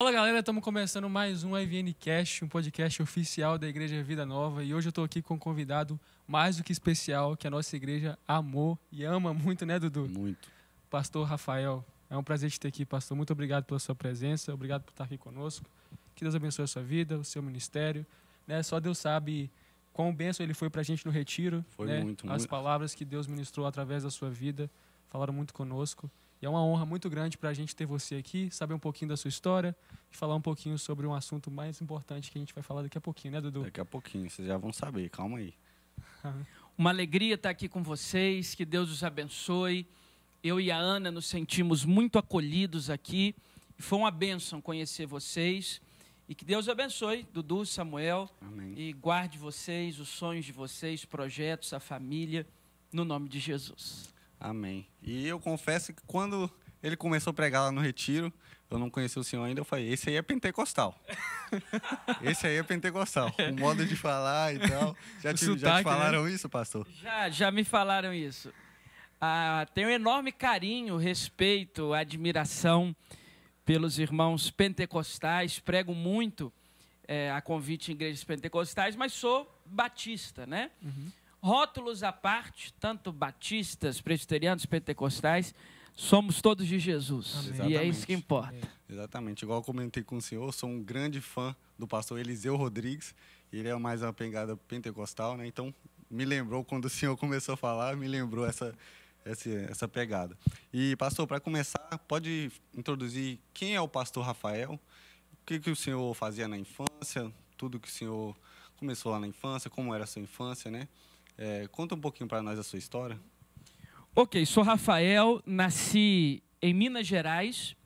Fala galera, estamos começando mais um IVN Cast, um podcast oficial da Igreja Vida Nova. E hoje eu estou aqui com um convidado mais do que especial, que a nossa igreja amou e ama muito, né, Dudu? Muito. Pastor Rafael. É um prazer te ter aqui, pastor. Muito obrigado pela sua presença, obrigado por estar aqui conosco. Que Deus abençoe a sua vida, o seu ministério. Né? Só Deus sabe quão bênção ele foi para a gente no retiro. Foi né? muito, As muito. palavras que Deus ministrou através da sua vida falaram muito conosco. E é uma honra muito grande para a gente ter você aqui, saber um pouquinho da sua história e falar um pouquinho sobre um assunto mais importante que a gente vai falar daqui a pouquinho, né, Dudu? Daqui a pouquinho, vocês já vão saber, calma aí. Uma alegria estar aqui com vocês, que Deus os abençoe. Eu e a Ana nos sentimos muito acolhidos aqui. Foi uma bênção conhecer vocês. E que Deus abençoe, Dudu, Samuel, Amém. e guarde vocês, os sonhos de vocês, projetos, a família, no nome de Jesus. Amém. E eu confesso que quando ele começou a pregar lá no retiro, eu não conhecia o senhor ainda, eu falei, esse aí é pentecostal. esse aí é pentecostal. O modo de falar e tal. Já, te, já sotaque, né? te falaram isso, pastor? Já, já me falaram isso. Ah, tenho um enorme carinho, respeito, admiração pelos irmãos pentecostais. Prego muito eh, a convite em igrejas pentecostais, mas sou batista, né? Rótulos à parte, tanto batistas, presbiterianos, pentecostais, somos todos de Jesus. E é isso que importa. Exatamente. Igual eu comentei com o senhor, sou um grande fã do pastor Eliseu Rodrigues. Ele é mais uma pegada pentecostal, né? Então, me lembrou, quando o senhor começou a falar, me lembrou essa, essa, essa pegada. E, pastor, para começar, pode introduzir quem é o pastor Rafael? O que, que o senhor fazia na infância? Tudo que o senhor começou lá na infância, como era a sua infância, né? É, conta um pouquinho para nós a sua história. Ok, sou Rafael, nasci em Minas Gerais,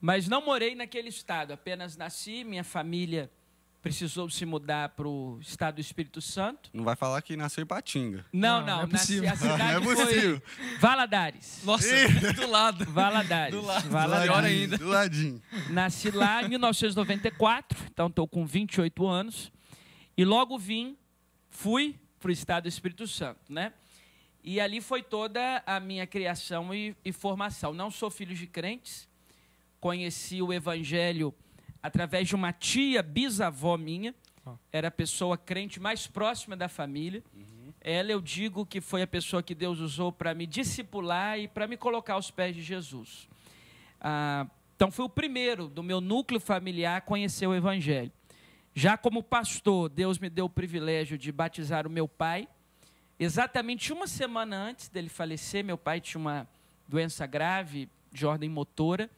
mas não morei naquele estado, apenas nasci, minha família precisou se mudar para o estado do Espírito Santo. Não vai falar que nasceu em Patinga. Não, Não, não, é nasci, possível. a cidade Não é foi possível. Valadares. Nossa, do lado. Valadares. Do lado. Valadares. Pior ainda. Do ladinho. Nasci lá em 1994, então estou com 28 anos. E logo vim, fui para o estado do Espírito Santo, né? E ali foi toda a minha criação e, e formação. Não sou filho de crentes, conheci o evangelho através de uma tia bisavó minha, Ó. era a pessoa crente mais próxima da família. Ela eu digo que foi a pessoa que Deus usou para me discipular e para me colocar aos pés de Jesus. Ah, então, fui o primeiro do meu núcleo familiar a conhecer o Evangelho. Já como pastor, Deus me deu o privilégio de batizar o meu pai. Exatamente uma semana antes dele falecer, meu pai tinha uma doença grave de ordem motora.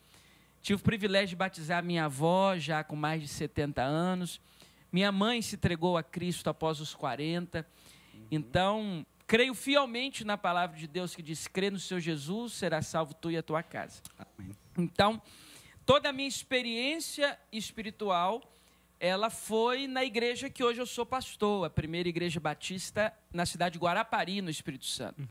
Tive o privilégio de batizar minha avó, já com mais de 70 anos. Minha mãe se entregou a Cristo após os 40. Então, creio fielmente na palavra de Deus que diz: crê no seu Jesus, será salvo tu e a tua casa. Amém. Então, toda a minha experiência espiritual, ela foi na igreja que hoje eu sou pastor, a primeira igreja batista na cidade de Guarapari, no Espírito Santo.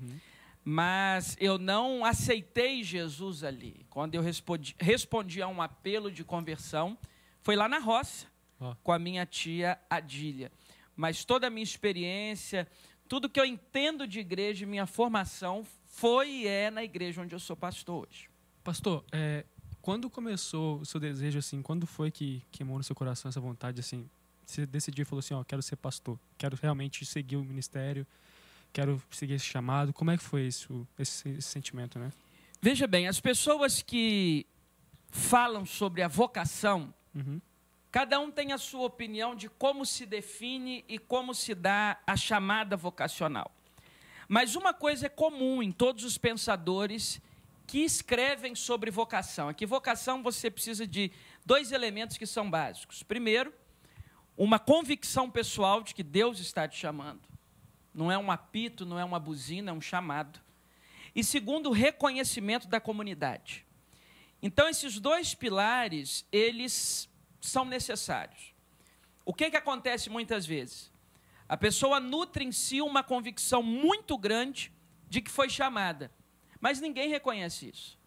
Mas eu não aceitei Jesus ali. Quando eu respondi, respondi a um apelo de conversão, foi lá na roça, Ó. com a minha tia Adília. Mas toda a minha experiência, tudo que eu entendo de igreja, minha formação, foi e é na igreja onde eu sou pastor hoje. Pastor, é, quando começou o seu desejo, assim, quando foi que queimou no seu coração essa vontade, assim, você decidiu e falou assim, ó, quero ser pastor, quero realmente seguir o ministério, quero seguir esse chamado, como é que foi isso, esse, esse sentimento, né? Veja bem, as pessoas que falam sobre a vocação, Uhum. cada um tem a sua opinião de como se define e como se dá a chamada vocacional. Mas uma coisa é comum em todos os pensadores que escrevem sobre vocação. Aqui, vocação, você precisa de dois elementos que são básicos. Primeiro, uma convicção pessoal de que Deus está te chamando. Não é um apito, não é uma buzina, é um chamado. E segundo, o reconhecimento da comunidade. Então, esses dois pilares, eles são necessários. O que, que acontece muitas vezes? A pessoa nutre em si uma convicção muito grande de que foi chamada, mas ninguém reconhece isso.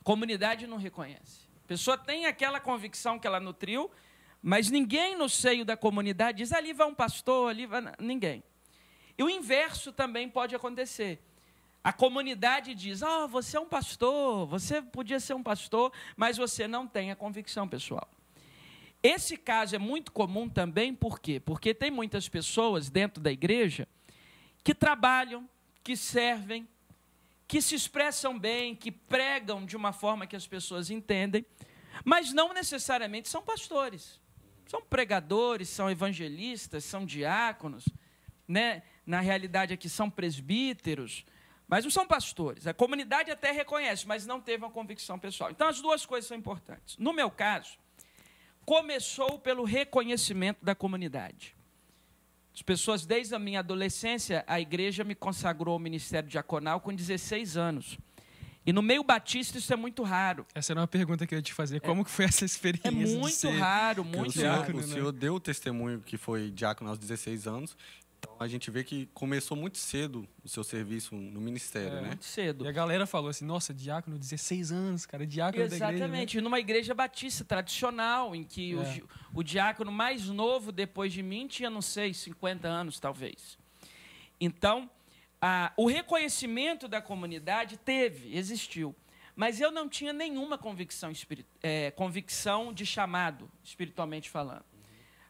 A comunidade não reconhece. A pessoa tem aquela convicção que ela nutriu, mas ninguém no seio da comunidade diz: ali vai um pastor, ali vai. Ninguém. E o inverso também pode acontecer. A comunidade diz: Ah, você é um pastor, você podia ser um pastor, mas você não tem a convicção pessoal. Esse caso é muito comum também, por quê? Porque tem muitas pessoas dentro da igreja que trabalham, que servem, que se expressam bem, que pregam de uma forma que as pessoas entendem, mas não necessariamente são pastores. São pregadores, são evangelistas, são diáconos, né? na realidade aqui são presbíteros, mas não são pastores. A comunidade até reconhece, mas não teve uma convicção pessoal. Então as duas coisas são importantes. No meu caso, começou pelo reconhecimento da comunidade. As pessoas, desde a minha adolescência, a igreja me consagrou ao ministério diaconal com 16 anos. E no meio batista isso é muito raro. Essa era uma pergunta que eu ia te fazer. Como é, que foi essa experiência? É muito raro, muito o senhor, raro. O senhor deu o testemunho que foi diácono aos 16 anos a gente vê que começou muito cedo o seu serviço no ministério, é, né? Muito cedo. E a galera falou assim: nossa, diácono, 16 anos, cara, diácono Exatamente, da igreja. Exatamente, né? numa igreja batista tradicional, em que é. o, o, diácono mais novo depois de mim tinha, não sei, 50 anos talvez. Então, a, o reconhecimento da comunidade teve, existiu. Mas eu não tinha nenhuma convicção, é, convicção de chamado, espiritualmente falando.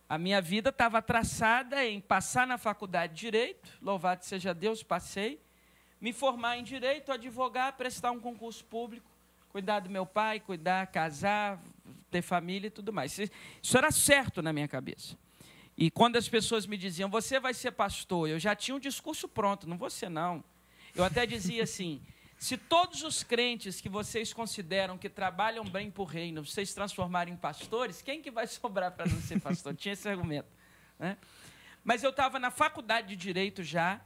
A minha vida estava traçada em passar na faculdade de Direito, louvado seja Deus, passei, me formar em Direito, advogar, prestar um concurso público, cuidar do meu pai, cuidar, casar, ter família e tudo mais. Isso era certo na minha cabeça. E quando as pessoas me diziam, você vai ser pastor, eu já tinha um discurso pronto, não vou ser não. Eu até dizia assim, se todos os crentes que vocês consideram que trabalham bem para o reino, vocês transformarem em pastores, quem que vai sobrar para não ser pastor? Tinha esse argumento. Né? Mas eu estava na faculdade de Direito já,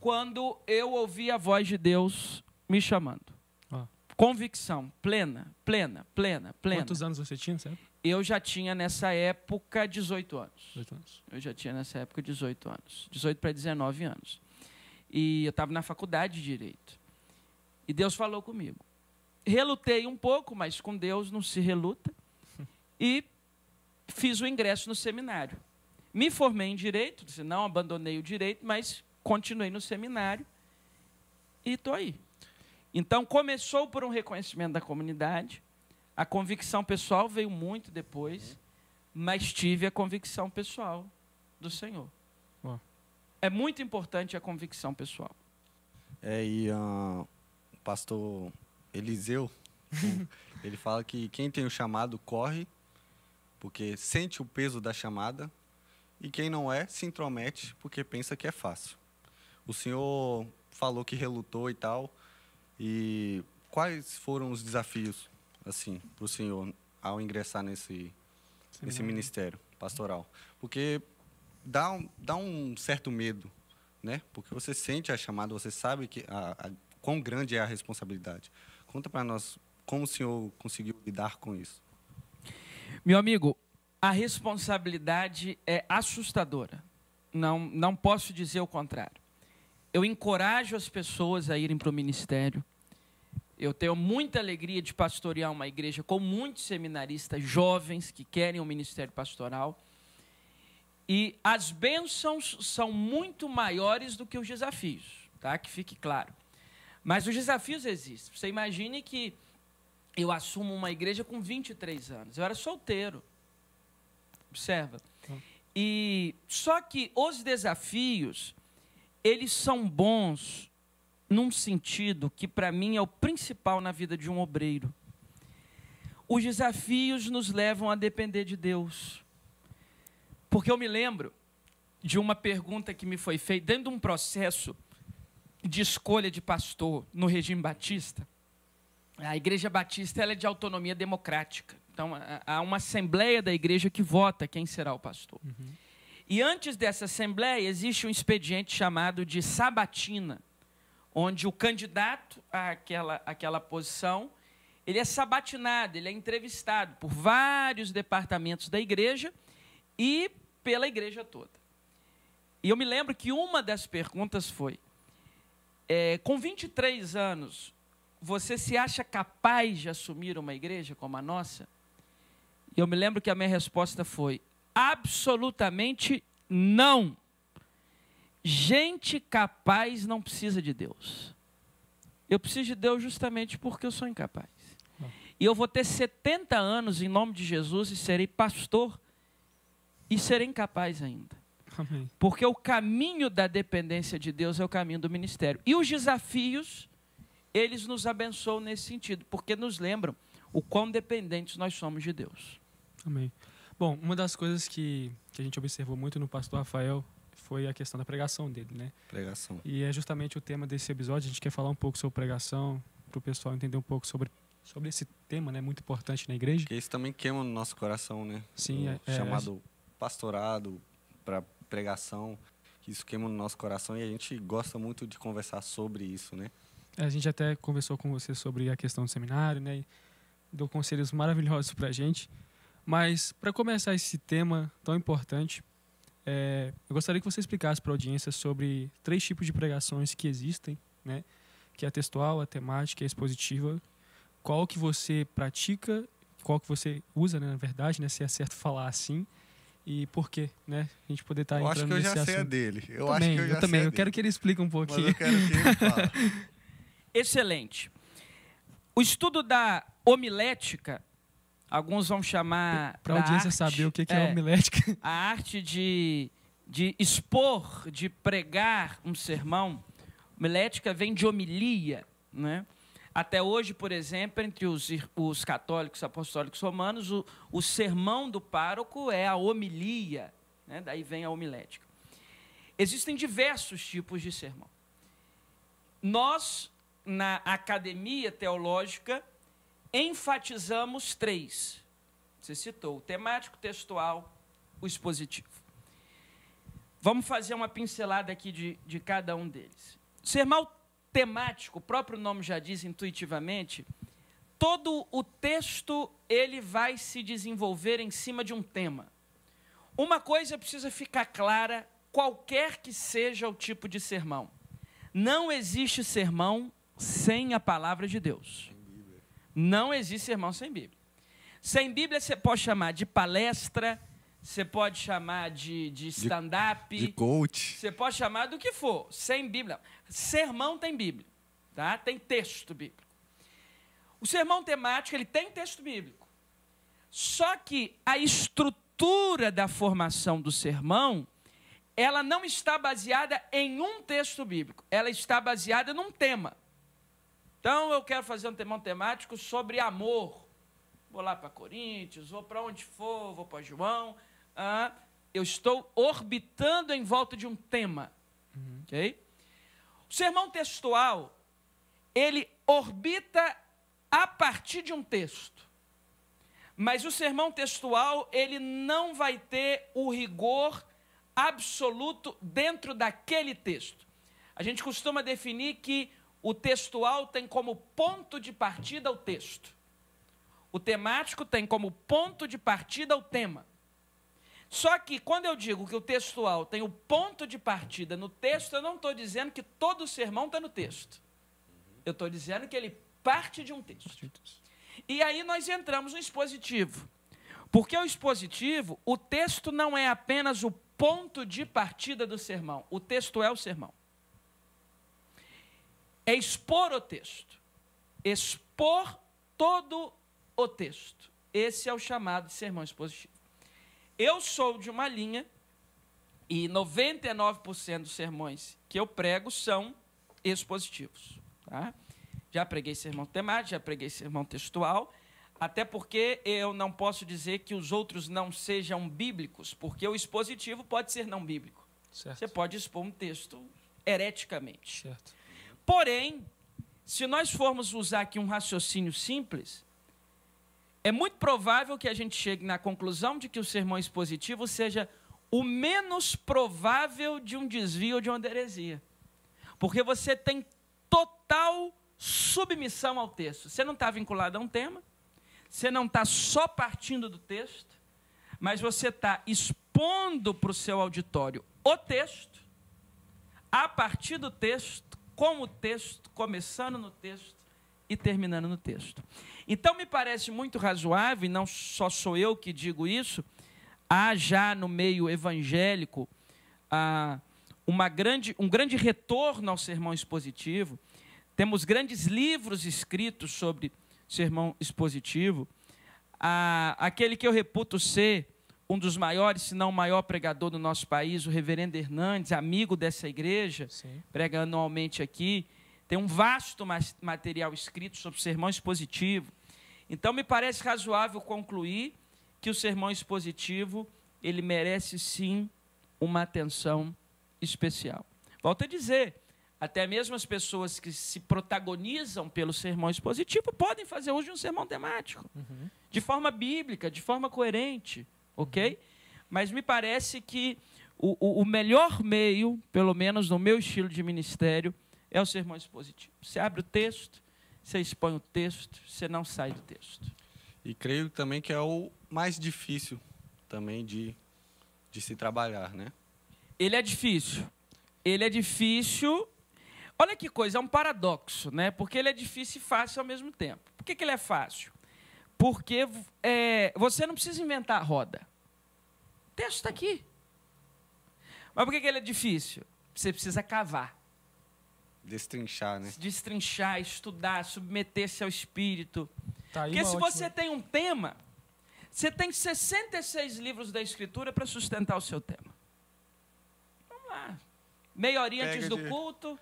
quando eu ouvi a voz de Deus me chamando. Ah. Convicção plena, plena, plena, plena. Quantos anos você tinha, certo? Eu já tinha nessa época 18 anos. 18 anos. Eu já tinha nessa época 18 anos. 18 para 19 anos. E eu estava na faculdade de Direito. E Deus falou comigo. Relutei um pouco, mas com Deus não se reluta. E fiz o ingresso no seminário. Me formei em direito, não abandonei o direito, mas continuei no seminário e estou aí. Então começou por um reconhecimento da comunidade. A convicção pessoal veio muito depois, mas tive a convicção pessoal do Senhor. É muito importante a convicção pessoal. É, e uh, pastor Eliseu, ele fala que quem tem o chamado corre, porque sente o peso da chamada, e quem não é, se intromete, porque pensa que é fácil. O senhor falou que relutou e tal, e quais foram os desafios, assim, para o senhor ao ingressar nesse, nesse ministério pastoral? Porque dá um, dá um certo medo, né? Porque você sente a chamada, você sabe que a, a quão grande é a responsabilidade. Conta para nós como o senhor conseguiu lidar com isso. Meu amigo, a responsabilidade é assustadora. Não, não posso dizer o contrário. Eu encorajo as pessoas a irem para o ministério. Eu tenho muita alegria de pastorear uma igreja com muitos seminaristas jovens que querem o um ministério pastoral. E as bênçãos são muito maiores do que os desafios, tá? Que fique claro. Mas os desafios existem. Você imagine que eu assumo uma igreja com 23 anos. Eu era solteiro. Observa. Tá. E só que os desafios, eles são bons num sentido que para mim é o principal na vida de um obreiro. Os desafios nos levam a depender de Deus. Porque eu me lembro de uma pergunta que me foi feita dentro de um processo de escolha de pastor no regime batista, a igreja batista ela é de autonomia democrática. Então, há uma assembleia da igreja que vota quem será o pastor. Uhum. E antes dessa assembleia, existe um expediente chamado de sabatina, onde o candidato àquela, àquela posição ele é sabatinado, ele é entrevistado por vários departamentos da igreja e pela igreja toda. E eu me lembro que uma das perguntas foi: é, com 23 anos, você se acha capaz de assumir uma igreja como a nossa? E eu me lembro que a minha resposta foi: absolutamente não. Gente capaz não precisa de Deus. Eu preciso de Deus justamente porque eu sou incapaz. E eu vou ter 70 anos em nome de Jesus e serei pastor e serei incapaz ainda. Amém. Porque o caminho da dependência de Deus é o caminho do ministério. E os desafios, eles nos abençoam nesse sentido, porque nos lembram o quão dependentes nós somos de Deus. Amém. Bom, uma das coisas que, que a gente observou muito no pastor Rafael foi a questão da pregação dele, né? Pregação. E é justamente o tema desse episódio. A gente quer falar um pouco sobre pregação, para o pessoal entender um pouco sobre, sobre esse tema, né? Muito importante na igreja. Porque isso também queima no nosso coração, né? Sim, O é- é- chamado pastorado para pregação. Isso queima no nosso coração e a gente gosta muito de conversar sobre isso, né? A gente até conversou com você sobre a questão do seminário, né? Deu conselhos maravilhosos para a gente. Mas, para começar esse tema tão importante, é, eu gostaria que você explicasse para a audiência sobre três tipos de pregações que existem, né? Que é a textual, a temática e a expositiva. Qual que você pratica, qual que você usa, né, na verdade, né? Se é certo falar assim. E por quê, né? A gente poder estar eu entrando acho que eu nesse já sei a assunto. dele. Eu também, acho que eu já também. Eu quero que ele explique um Mas pouquinho. eu quero que ele fale. Excelente. O estudo da homilética, alguns vão chamar. Para a audiência arte- saber o que, que é, homilética. a arte de, de expor, de pregar um sermão. Homilética vem de homilia. Né? Até hoje, por exemplo, entre os, os católicos apostólicos romanos, o, o sermão do pároco é a homilia. Né? Daí vem a homilética. Existem diversos tipos de sermão. Nós, na academia teológica, enfatizamos três. Você citou o temático, textual, o expositivo. Vamos fazer uma pincelada aqui de, de cada um deles. Sermão temático, o próprio nome já diz intuitivamente, todo o texto ele vai se desenvolver em cima de um tema. Uma coisa precisa ficar clara, qualquer que seja o tipo de sermão. Não existe sermão sem a palavra de Deus. Não existe sermão sem Bíblia. Sem Bíblia você pode chamar de palestra, você pode chamar de, de stand-up, De coach. você pode chamar do que for, sem Bíblia. Sermão tem Bíblia, tá? Tem texto bíblico. O sermão temático, ele tem texto bíblico. Só que a estrutura da formação do sermão, ela não está baseada em um texto bíblico, ela está baseada num tema. Então, eu quero fazer um temão temático sobre amor. Vou lá para Coríntios, vou para onde for, vou para João. Ah, eu estou orbitando em volta de um tema. ok? O sermão textual, ele orbita a partir de um texto. Mas o sermão textual, ele não vai ter o rigor absoluto dentro daquele texto. A gente costuma definir que o textual tem como ponto de partida o texto. O temático tem como ponto de partida o tema. Só que quando eu digo que o textual tem o ponto de partida no texto, eu não estou dizendo que todo o sermão está no texto. Eu estou dizendo que ele parte de um texto. E aí nós entramos no expositivo. Porque o expositivo, o texto não é apenas o ponto de partida do sermão, o texto é o sermão. É expor o texto. Expor todo o texto. Esse é o chamado de sermão expositivo. Eu sou de uma linha e 99% dos sermões que eu prego são expositivos. Tá? Já preguei sermão temático, já preguei sermão textual, até porque eu não posso dizer que os outros não sejam bíblicos, porque o expositivo pode ser não bíblico. Certo. Você pode expor um texto hereticamente. Certo. Porém, se nós formos usar aqui um raciocínio simples, é muito provável que a gente chegue na conclusão de que o sermão expositivo seja o menos provável de um desvio de uma heresia. Porque você tem total submissão ao texto. Você não está vinculado a um tema, você não está só partindo do texto, mas você está expondo para o seu auditório o texto, a partir do texto, com o texto, começando no texto e terminando no texto. Então, me parece muito razoável, e não só sou eu que digo isso, há já no meio evangélico ah, uma grande, um grande retorno ao sermão expositivo. temos grandes livros escritos sobre sermão expositivo. Ah, aquele que eu reputo ser um dos maiores, se não o maior pregador do nosso país, o reverendo Hernandes, amigo dessa igreja, Sim. prega anualmente aqui, tem um vasto material escrito sobre sermão expositivo. Então, me parece razoável concluir que o sermão expositivo ele merece sim uma atenção especial. Volto a dizer, até mesmo as pessoas que se protagonizam pelo sermão expositivo podem fazer hoje um sermão temático, Uhum. de forma bíblica, de forma coerente, ok? Mas me parece que o, o, o melhor meio, pelo menos no meu estilo de ministério, é o sermão expositivo. Você abre o texto, você expõe o texto, você não sai do texto. E creio também que é o mais difícil também de, de se trabalhar, né? Ele é difícil. Ele é difícil. Olha que coisa, é um paradoxo, né? Porque ele é difícil e fácil ao mesmo tempo. Por que, que ele é fácil? Porque é, você não precisa inventar a roda. O texto está aqui. Mas por que, que ele é difícil? Você precisa cavar, Destrinchar, né? destrinchar, estudar, submeter-se ao espírito. Tá Porque se ótima- você tem um tema, você tem 66 livros da Escritura para sustentar o seu tema. Vamos lá. Meia horinha Pega antes do de- culto,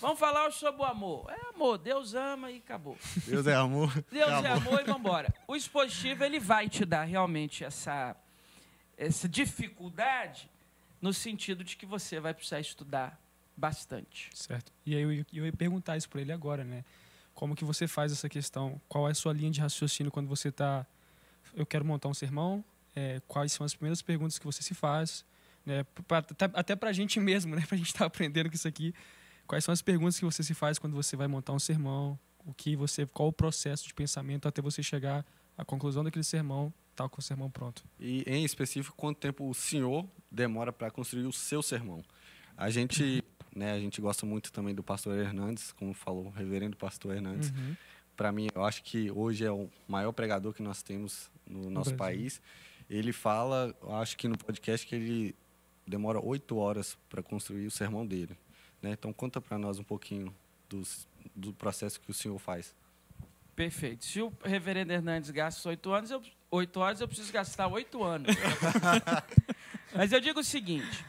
vamos falar sobre o amor. É amor, Deus ama e acabou. Deus é amor. Deus é Acabou. amor e vamos embora. O expositivo, ele vai te dar realmente essa, essa dificuldade no sentido de que você vai precisar estudar bastante. Certo. E aí eu, ia- eu ia perguntar isso para ele agora, né? Como que você faz essa questão? Qual é a sua linha de raciocínio quando você está... Eu quero montar um sermão. é, quais são as primeiras perguntas que você se faz? Né? Pra- até, até para a gente mesmo, né? Para a gente estar aprendendo com isso aqui. Quais são as perguntas que você se faz quando você vai montar um sermão? O que você, qual o processo de pensamento até você chegar à conclusão daquele sermão, tal com o sermão pronto? E, em específico, quanto tempo o senhor demora para construir o seu sermão? A gente, né, a gente gosta muito também do pastor Hernandes, como falou o reverendo pastor Hernandes. Uhum. Para mim, eu acho que hoje é o maior pregador que nós temos no nosso Brasil. país. Ele fala, eu acho que no podcast, que ele demora oito horas para construir o sermão dele. Né? Então, conta para nós um pouquinho dos, do processo que o senhor faz. Perfeito. Se o reverendo Hernandes gasta oito anos, eu, oito horas, eu preciso gastar oito anos. Mas eu digo o seguinte: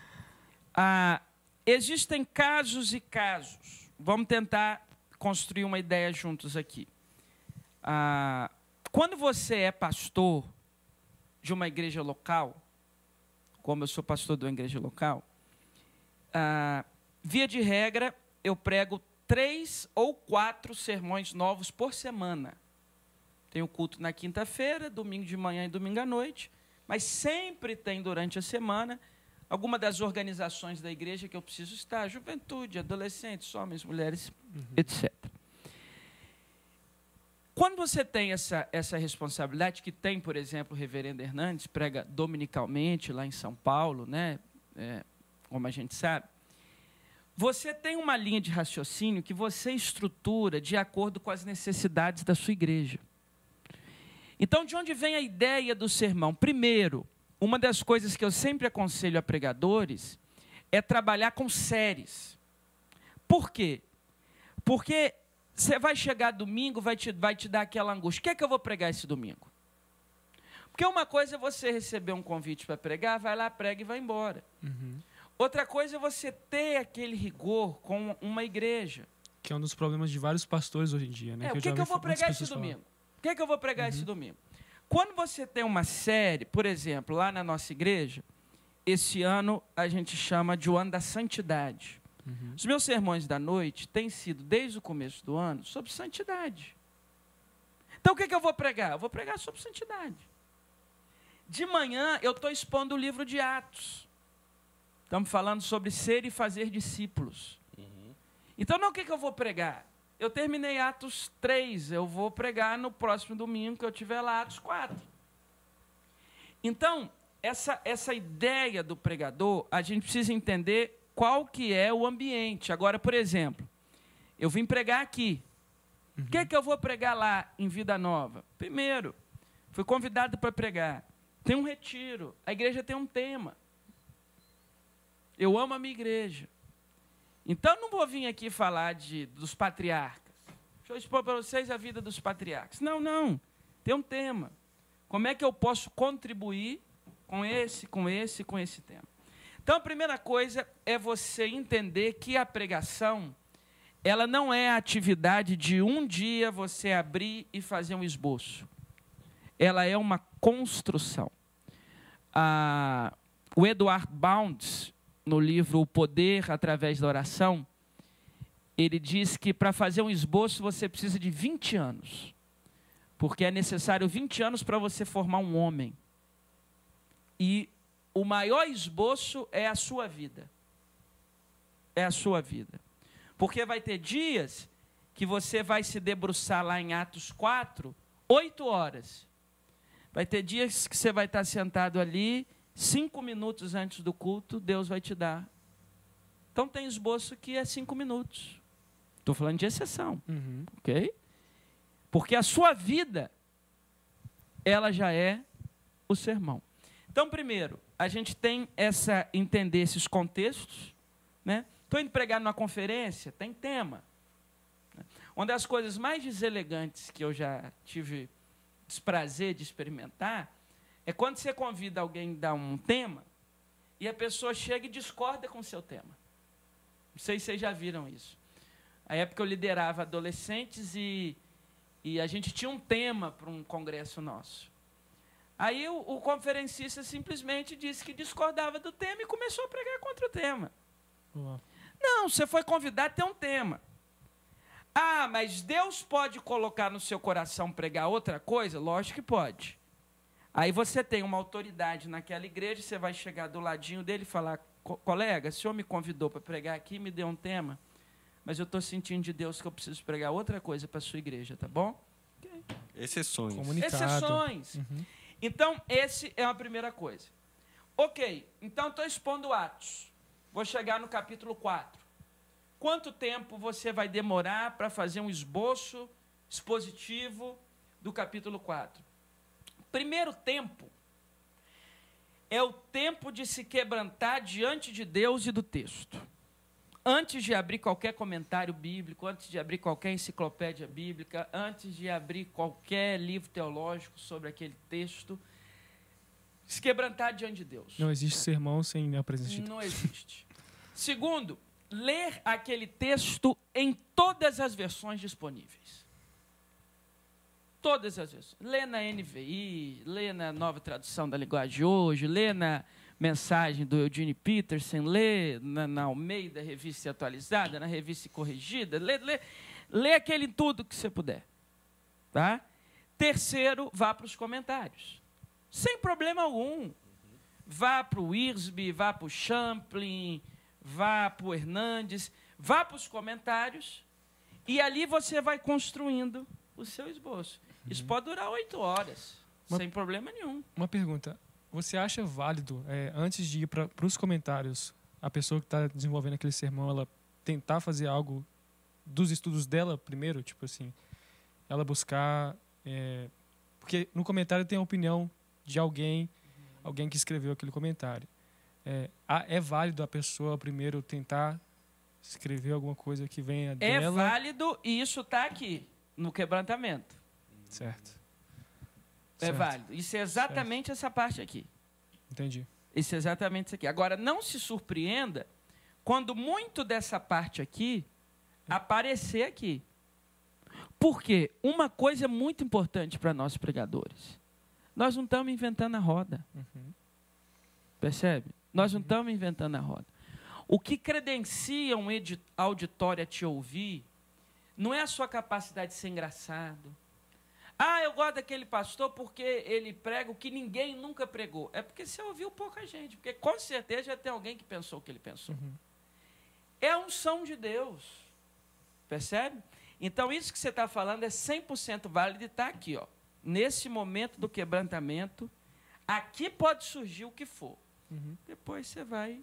ah, existem casos e casos. Vamos tentar construir uma ideia juntos aqui. Ah, quando você é pastor de uma igreja local, como eu sou pastor de uma igreja local, ah, via de regra, eu prego três ou quatro sermões novos por semana. Tem o culto na quinta-feira, domingo de manhã e domingo à noite, mas sempre tem durante a semana alguma das organizações da igreja que eu preciso estar, juventude, adolescentes, homens, mulheres, etc. Quando você tem essa, essa responsabilidade, que tem, por exemplo, o reverendo Hernandes, prega dominicalmente lá em São Paulo, né? É, como a gente sabe, você tem uma linha de raciocínio que você estrutura de acordo com as necessidades da sua igreja. Então, de onde vem a ideia do sermão? Primeiro, uma das coisas que eu sempre aconselho a pregadores é trabalhar com séries. Por quê? Porque você vai chegar domingo, vai te, vai te dar aquela angústia. O que é que eu vou pregar esse domingo? Porque uma coisa é você receber um convite para pregar, vai lá, prega e vai embora. Uhum. Outra coisa é você ter aquele rigor com uma igreja. Que é um dos problemas de vários pastores hoje em dia, né? É, o eu que, que eu vou pregar esse domingo? O que, que eu vou pregar esse domingo? Quando você tem uma série, por exemplo, lá na nossa igreja, esse ano a gente chama de o ano da santidade. Uhum. Os meus sermões da noite têm sido, desde o começo do ano, sobre santidade. Então o que, que eu vou pregar? Eu vou pregar sobre santidade. De manhã eu estou expondo o livro de Atos. Estamos falando sobre ser e fazer discípulos. Então, não o que, que eu vou pregar? Eu terminei Atos 3, eu vou pregar no próximo domingo que eu tiver lá, Atos 4. Então, essa, essa ideia do pregador, a gente precisa entender qual que é o ambiente. Agora, por exemplo, eu vim pregar aqui. O que, que eu vou pregar lá em Vida Nova? Primeiro, fui convidado para pregar. Tem um retiro. A igreja tem um tema. Eu amo a minha igreja. Então, não vou vir aqui falar de, dos patriarcas. Deixa eu expor para vocês a vida dos patriarcas. Não, não. Tem um tema. Como é que eu posso contribuir com esse, com esse, com esse tema? Então, a primeira coisa é você entender que a pregação, ela não é a atividade de um dia você abrir e fazer um esboço. Ela é uma construção. Ah, o Edward Bounds, no livro O Poder através da Oração, ele diz que para fazer um esboço você precisa de 20 anos. Porque é necessário 20 anos para você formar um homem. E o maior esboço é a sua vida. É a sua vida. Porque vai ter dias que você vai se debruçar lá em Atos 4, oito horas. Vai ter dias que você vai estar sentado ali, cinco minutos antes do culto, Deus vai te dar. Então tem esboço que é cinco minutos. Estou falando de exceção, Uhum. ok? Porque a sua vida, ela já é o sermão. Então, primeiro, a gente tem essa entender esses contextos, né? Estou indo pregar numa conferência, tem tema. Uma das coisas mais deselegantes que eu já tive desprazer de experimentar é quando você convida alguém a dar um tema e a pessoa chega e discorda com o seu tema. Não sei se vocês já viram isso. A época eu liderava adolescentes e, e a gente tinha um tema para um congresso nosso. Aí o, o conferencista simplesmente disse que discordava do tema e começou a pregar contra o tema. Não, você foi convidado a ter um tema. Ah, mas Deus pode colocar no seu coração pregar outra coisa? Lógico que pode. Aí você tem uma autoridade naquela igreja, você vai chegar do ladinho dele e falar: "Co- colega, o senhor me convidou para pregar aqui, me deu um tema, mas eu estou sentindo de Deus que eu preciso pregar outra coisa para a sua igreja, tá bom? Exceções. Comunicado. Exceções. Uhum. Então, esse é a primeira coisa. Ok, então estou expondo Atos. Vou chegar no capítulo 4. Quanto tempo você vai demorar para fazer um esboço expositivo do capítulo 4? Primeiro tempo é o tempo de se quebrantar diante de Deus e do texto. Antes de abrir qualquer comentário bíblico, antes de abrir qualquer enciclopédia bíblica, antes de abrir qualquer livro teológico sobre aquele texto, se quebrantar diante de Deus. Não existe sermão sem a presença de Deus. Não existe. Segundo, ler aquele texto em todas as versões disponíveis. Todas as versões. Lê na NVI, lê na nova tradução da linguagem de hoje, lê na mensagem do Eugene Peterson, lê na, na Almeida, revista atualizada, na revista corrigida, lê, lê, lê aquele tudo que você puder. Tá? Terceiro, vá para os comentários. Sem problema algum. Vá para o Irsby, vá para o Champlin, vá para o Hernandes, vá para os comentários e ali você vai construindo o seu esboço. Isso pode durar oito horas, Uma- sem problema nenhum. Uma pergunta. Você acha válido, é, antes de ir para os comentários, a pessoa que está desenvolvendo aquele sermão, ela tentar fazer algo dos estudos dela primeiro? Tipo assim, ela buscar. é, porque no comentário tem a opinião de alguém, alguém que escreveu aquele comentário. É, é válido a pessoa primeiro tentar escrever alguma coisa que venha É dela? válido e isso está aqui, no quebrantamento. Certo. É Certo. válido. Isso é exatamente essa parte aqui. Entendi. Isso é exatamente isso aqui. Agora, não se surpreenda quando muito dessa parte aqui aparecer aqui. Porque uma coisa é muito importante para nós pregadores. Nós não estamos inventando a roda. Uhum. Percebe? Nós não estamos inventando a roda. O que credencia um auditório a te ouvir não é a sua capacidade de ser engraçado. Ah, eu gosto daquele pastor porque ele prega o que ninguém nunca pregou. É porque você ouviu pouca gente, porque com certeza já tem alguém que pensou o que ele pensou. Uhum. É a unção de Deus. Percebe? Então, isso que você está falando é 100% válido e está aqui, ó. Nesse momento do quebrantamento, aqui pode surgir o que for. Uhum. Depois você vai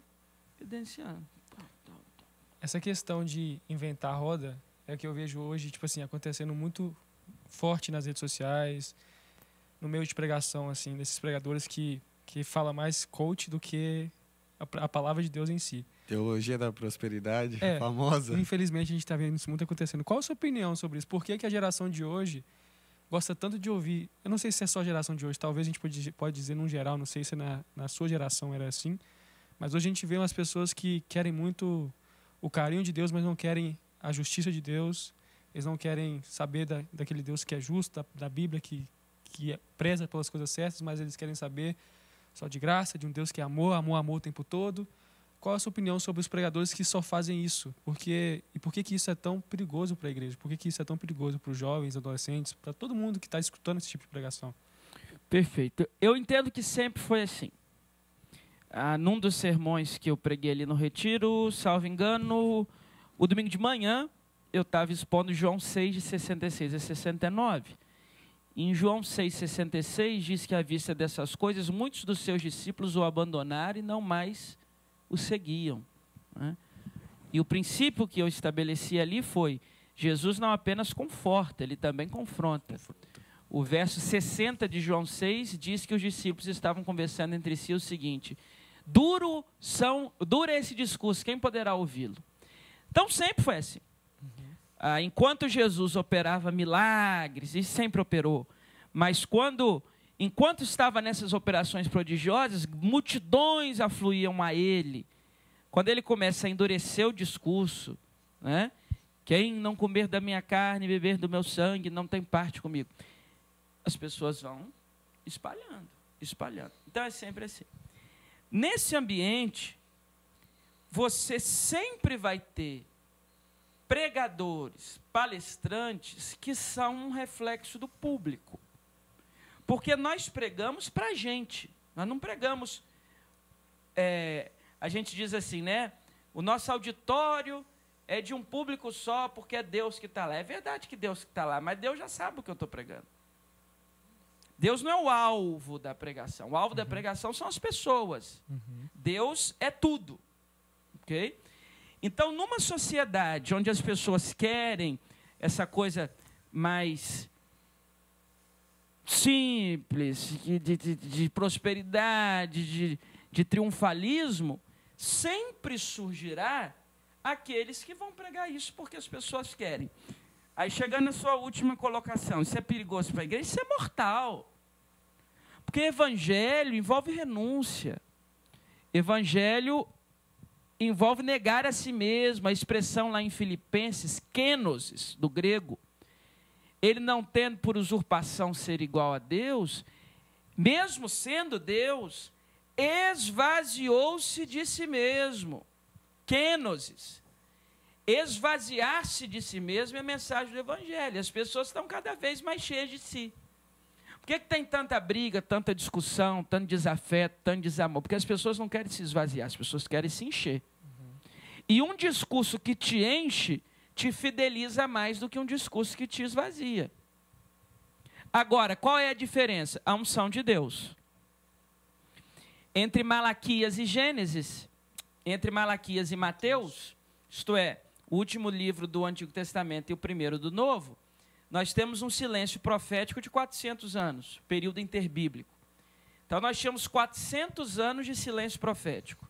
evidenciando. Essa questão de inventar a roda é o que eu vejo hoje, tipo assim, acontecendo muito forte nas redes sociais, no meio de pregação, assim, desses pregadores que, que fala mais coach do que a, a palavra de Deus em si. Teologia da prosperidade, É. famosa. Infelizmente, a gente está vendo isso muito acontecendo. Qual a sua opinião sobre isso? Por que, que a geração de hoje gosta tanto de ouvir? Eu não sei se é só a geração de hoje, talvez a gente pode, pode dizer num geral, não sei se na, na sua geração era assim, mas hoje a gente vê umas pessoas que querem muito o carinho de Deus, mas não querem a justiça de Deus, eles não querem saber da, daquele Deus que é justo, da, da Bíblia que, que é preza pelas coisas certas, mas eles querem saber só de graça, de um Deus que é amor, amor, amor o tempo todo. Qual a sua opinião sobre os pregadores que só fazem isso? Porque, e por que, que isso é tão perigoso para a igreja? Por que, que isso é tão perigoso para os jovens, adolescentes, para todo mundo que está escutando esse tipo de pregação? Perfeito. Eu entendo que sempre foi assim. Ah, num dos sermões que eu preguei ali no Retiro, salvo engano, o domingo de manhã, eu estava expondo João 6, de 66 a 69. Em João 6, 66, diz que à vista dessas coisas, muitos dos seus discípulos o abandonaram e não mais o seguiam. né? E o princípio que eu estabeleci ali foi: Jesus não apenas conforta, ele também confronta. O verso 60 de João 6 diz que os discípulos estavam conversando entre si o seguinte: duro são, duro é esse discurso, quem poderá ouvi-lo? Então sempre foi assim. Ah, enquanto Jesus operava milagres, e sempre operou, mas quando, enquanto estava nessas operações prodigiosas, multidões afluíam a ele. Quando ele começa a endurecer o discurso, né? Quem não comer da minha carne e beber do meu sangue não tem parte comigo. As pessoas vão espalhando, espalhando. Então é sempre assim. Nesse ambiente, você sempre vai ter pregadores, palestrantes que são um reflexo do público. Porque nós pregamos para a gente, nós não pregamos. é, a gente diz assim, né? O nosso auditório é de um público só, porque é Deus que está lá. É verdade que Deus que está lá, mas Deus já sabe o que eu estou pregando. Deus não é o alvo da pregação. O alvo da pregação são as pessoas. Deus é tudo. Ok? Então, numa sociedade onde as pessoas querem essa coisa mais simples, de, de- de- de prosperidade, de, de triunfalismo, sempre surgirá aqueles que vão pregar isso porque as pessoas querem. Aí chegando na sua última colocação, isso é perigoso para a igreja? Isso é mortal. Porque evangelho envolve renúncia. Evangelho envolve negar a si mesmo, a expressão lá em Filipenses, kenosis, do grego. Ele não tendo por usurpação ser igual a Deus, mesmo sendo Deus, esvaziou-se de si mesmo. Kenosis. Esvaziar-se de si mesmo é a mensagem do Evangelho. As pessoas estão cada vez mais cheias de si. Por que, que tem tanta briga, tanta discussão, tanto desafeto, tanto desamor? Porque as pessoas não querem se esvaziar, as pessoas querem se encher. E um discurso que te enche te fideliza mais do que um discurso que te esvazia. Agora, qual é a diferença? A unção de Deus. Entre Malaquias e Gênesis, entre Malaquias e Mateus, isto é, o último livro do Antigo Testamento e o primeiro do Novo, nós temos um silêncio profético de 400 anos, período interbíblico. Então, nós tínhamos 400 anos de silêncio profético,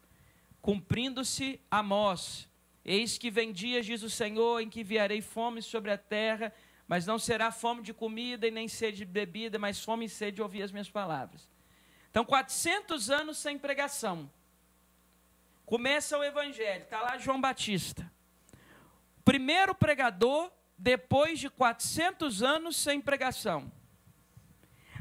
cumprindo-se Amós. Eis que vem dias, diz o Senhor, em que enviarei fome sobre a terra, mas não será fome de comida e nem sede de bebida, mas fome e sede de ouvir as minhas palavras. Então, 400 anos sem pregação. Começa o evangelho, está lá João Batista. Primeiro pregador depois de 400 anos sem pregação.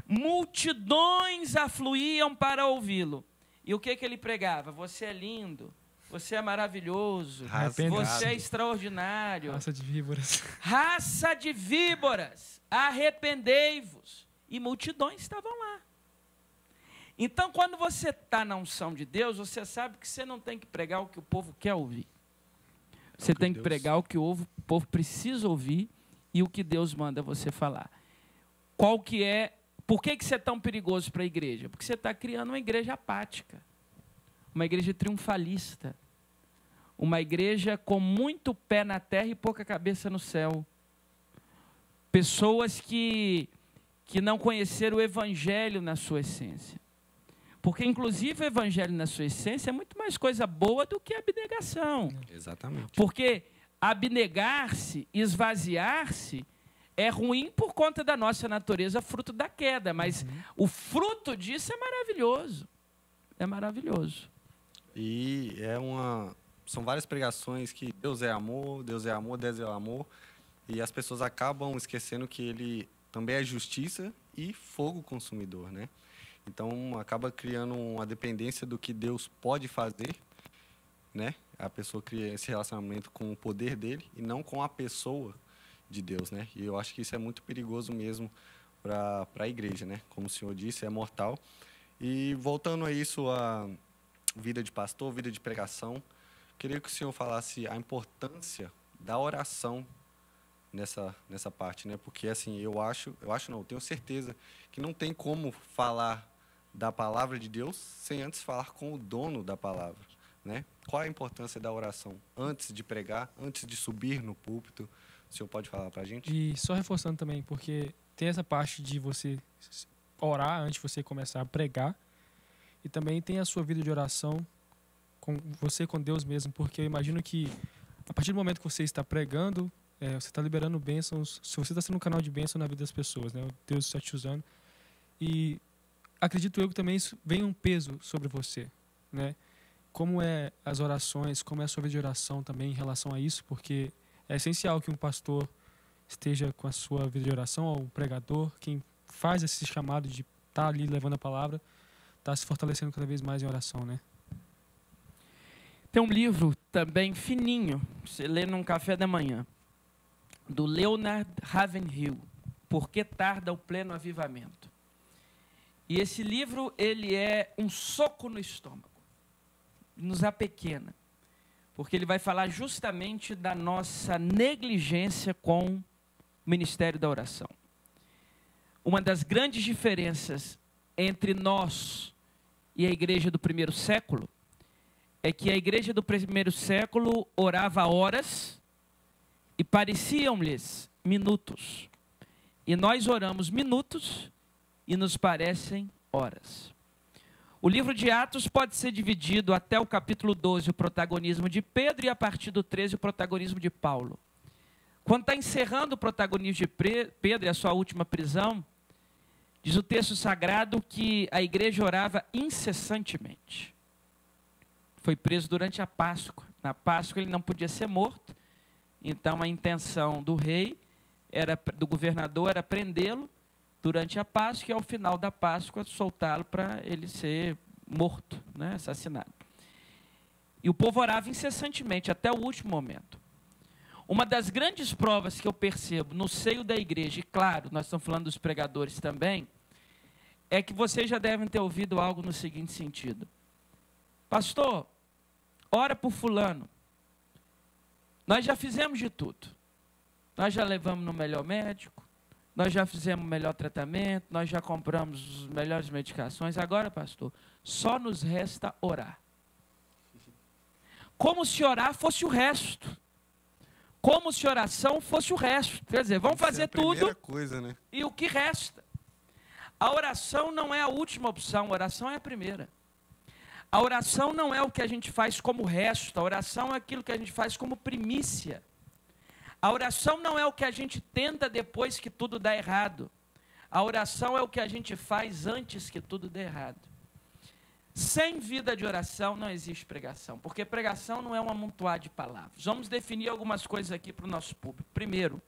Multidões afluíam para ouvi-lo. E o que, que ele pregava? Você é lindo, você é maravilhoso, você é extraordinário. Raça de víboras. Raça de víboras, arrependei-vos. E multidões estavam lá. Então, quando você está na unção de Deus, você sabe que você não tem que pregar o que o povo quer ouvir. Você tem que pregar o que o povo precisa ouvir e o que Deus manda você falar. Qual que é... Por que, que você é tão perigoso para a igreja? Porque você está criando uma igreja apática. Uma igreja triunfalista. Uma igreja com muito pé na terra e pouca cabeça no céu. Pessoas que, que não conheceram o evangelho na sua essência. Porque, inclusive, o evangelho, na sua essência, é muito mais coisa boa do que abnegação. Exatamente. Porque abnegar-se, esvaziar-se, é ruim por conta da nossa natureza, fruto da queda. Mas uhum. o fruto disso é maravilhoso. É maravilhoso. E é uma. São várias pregações que Deus é amor, Deus é amor, Deus é amor. E as pessoas acabam esquecendo que ele também é justiça e fogo consumidor, né? Então acaba criando uma dependência do que Deus pode fazer, né? A pessoa cria esse relacionamento com o poder dele e não com a pessoa de Deus, né? E eu acho que isso é muito perigoso mesmo para a igreja, né? Como o senhor disse, é mortal. E voltando a isso, a vida de pastor, vida de pregação, queria que o senhor falasse a importância da oração nessa nessa parte, né? Porque assim, eu acho, eu acho não, tenho certeza que não tem como falar da palavra de Deus sem antes falar com o dono da palavra, né? Qual a importância da oração antes de pregar, antes de subir no púlpito? O senhor pode falar para a gente? E só reforçando também, porque tem essa parte de você orar antes de você começar a pregar e também tem a sua vida de oração com você com Deus mesmo, porque eu imagino que a partir do momento que você está pregando, é, você está liberando bênçãos. Se você está sendo um canal de bênção na vida das pessoas, né? Deus está te usando. E acredito eu que também isso vem um peso sobre você, né? Como é as orações, como é a sua vida de oração também em relação a isso, porque é essencial que um pastor esteja com a sua vida de oração, ou um pregador, quem faz esse chamado de estar tá ali levando a palavra, está se fortalecendo cada vez mais em oração, né? Tem um livro também fininho, você lê num café da manhã, do Leonard Ravenhill, Por que tarda o pleno avivamento? E esse livro, ele é um soco no estômago. Nos apequena. Porque ele vai falar justamente da nossa negligência com o ministério da oração. Uma das grandes diferenças entre nós e a igreja do primeiro século é que a igreja do primeiro século orava horas e pareciam-lhes minutos. E nós oramos minutos e nos parecem horas. O livro de Atos pode ser dividido até o capítulo 12, o protagonismo de Pedro, e a partir do 13, o protagonismo de Paulo. Quando está encerrando o protagonismo de Pedro e a sua última prisão, diz o texto sagrado que a igreja orava incessantemente. Foi preso durante a Páscoa. Na Páscoa ele não podia ser morto, então a intenção do rei, era do governador, era prendê-lo durante a Páscoa e ao final da Páscoa soltá-lo para ele ser morto, né, assassinado. E o povo orava incessantemente até o último momento. Uma das grandes provas que eu percebo no seio da igreja, e claro, nós estamos falando dos pregadores também, é que vocês já devem ter ouvido algo no seguinte sentido: Pastor, ora por Fulano. Nós já fizemos de tudo. Nós já levamos no melhor médico, nós já fizemos o melhor tratamento, nós já compramos as melhores medicações. Agora, pastor, só nos resta orar. Como se orar fosse o resto. Como se oração fosse o resto. Quer dizer, vamos fazer é tudo. Coisa, né? E o que resta? A oração não é a última opção, a oração é a primeira. A oração não é o que a gente faz como resto, a oração é aquilo que a gente faz como primícia. A oração não é o que a gente tenta depois que tudo dá errado. A oração é o que a gente faz antes que tudo dê errado. Sem vida de oração não existe pregação, porque pregação não é um amontoar de palavras. Vamos definir algumas coisas aqui para o nosso público. Primeiro,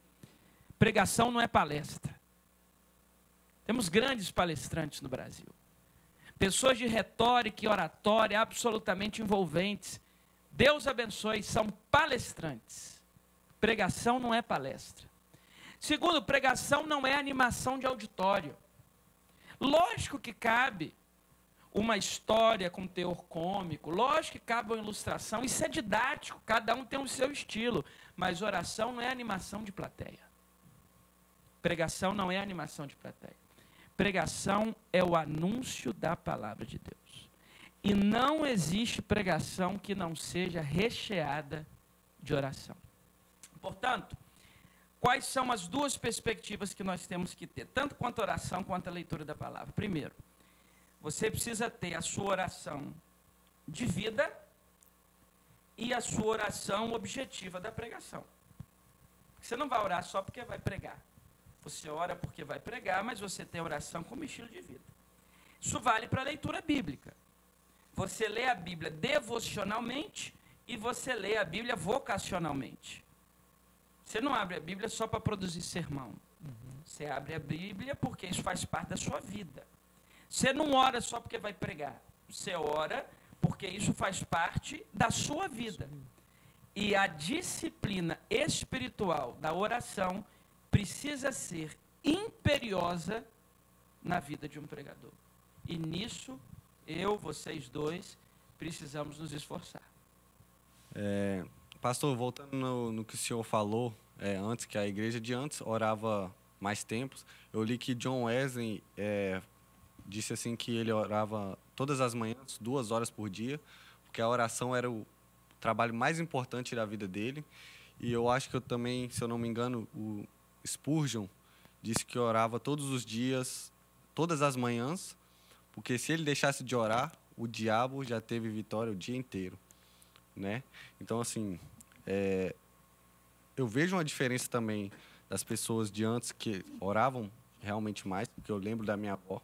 pregação não é palestra. Temos grandes palestrantes no Brasil. Pessoas de retórica e oratória absolutamente envolventes. Deus abençoe, são palestrantes. Pregação não é palestra. Segundo, pregação não é animação de auditório. Lógico que cabe uma história com teor cômico, lógico que cabe uma ilustração, isso é didático, cada um tem o seu estilo, mas oração não é animação de plateia. Pregação não é animação de plateia. Pregação é o anúncio da palavra de Deus. E não existe pregação que não seja recheada de oração. Portanto, quais são as duas perspectivas que nós temos que ter, tanto quanto a oração quanto a leitura da palavra? Primeiro, Você precisa ter a sua oração de vida e a sua oração objetiva da pregação. Você não vai orar só porque vai pregar. Você ora porque vai pregar, mas você tem oração como estilo de vida. Isso vale para a leitura bíblica. Você lê a Bíblia devocionalmente e você lê a Bíblia vocacionalmente. Você não abre a Bíblia só para produzir sermão. Você abre a Bíblia porque isso faz parte da sua vida. Você não ora só porque vai pregar. Você ora porque isso faz parte da sua vida. E a disciplina espiritual da oração precisa ser imperiosa na vida de um pregador. E nisso, eu, vocês dois, precisamos nos esforçar. É, pastor, voltando no, no, que o senhor falou, é, antes que a igreja de antes orava mais tempos, eu li que John Wesley é, disse assim que ele orava todas as manhãs, duas horas por dia, porque a oração era o trabalho mais importante da vida dele. E eu acho que eu também, se eu não me engano, o Spurgeon disse que orava todos os dias, todas as manhãs, porque se ele deixasse de orar, o diabo já teve vitória o dia inteiro, né? Então assim, é, eu vejo uma diferença também das pessoas de antes que oravam realmente mais, porque eu lembro da minha avó,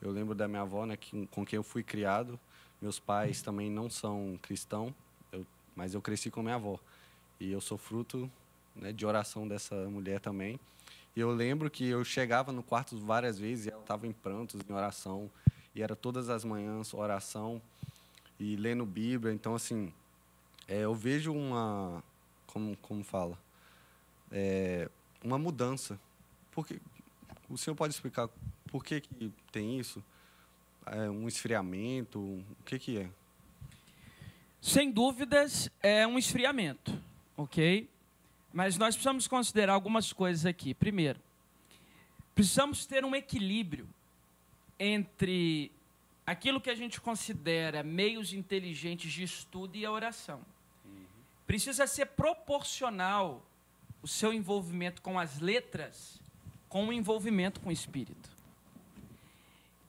eu lembro da minha avó, né, que, com quem eu fui criado. Meus pais também não são cristãos, eu, mas eu cresci com minha avó e eu sou fruto né, de oração dessa mulher também. E eu lembro que eu chegava no quarto várias vezes e ela estava em prantos, em oração, e era todas as manhãs oração e lendo Bíblia. Então, assim, é, eu vejo uma, como, como fala, é, uma mudança. Porque o senhor pode explicar por que, que tem isso? É um esfriamento? O que, que é? Sem dúvidas, é um esfriamento, ok? Mas nós precisamos considerar algumas coisas aqui. Primeiro, precisamos ter um equilíbrio entre aquilo que a gente considera meios inteligentes de estudo e a oração. Precisa ser proporcional o seu envolvimento com as letras com o envolvimento com o espírito.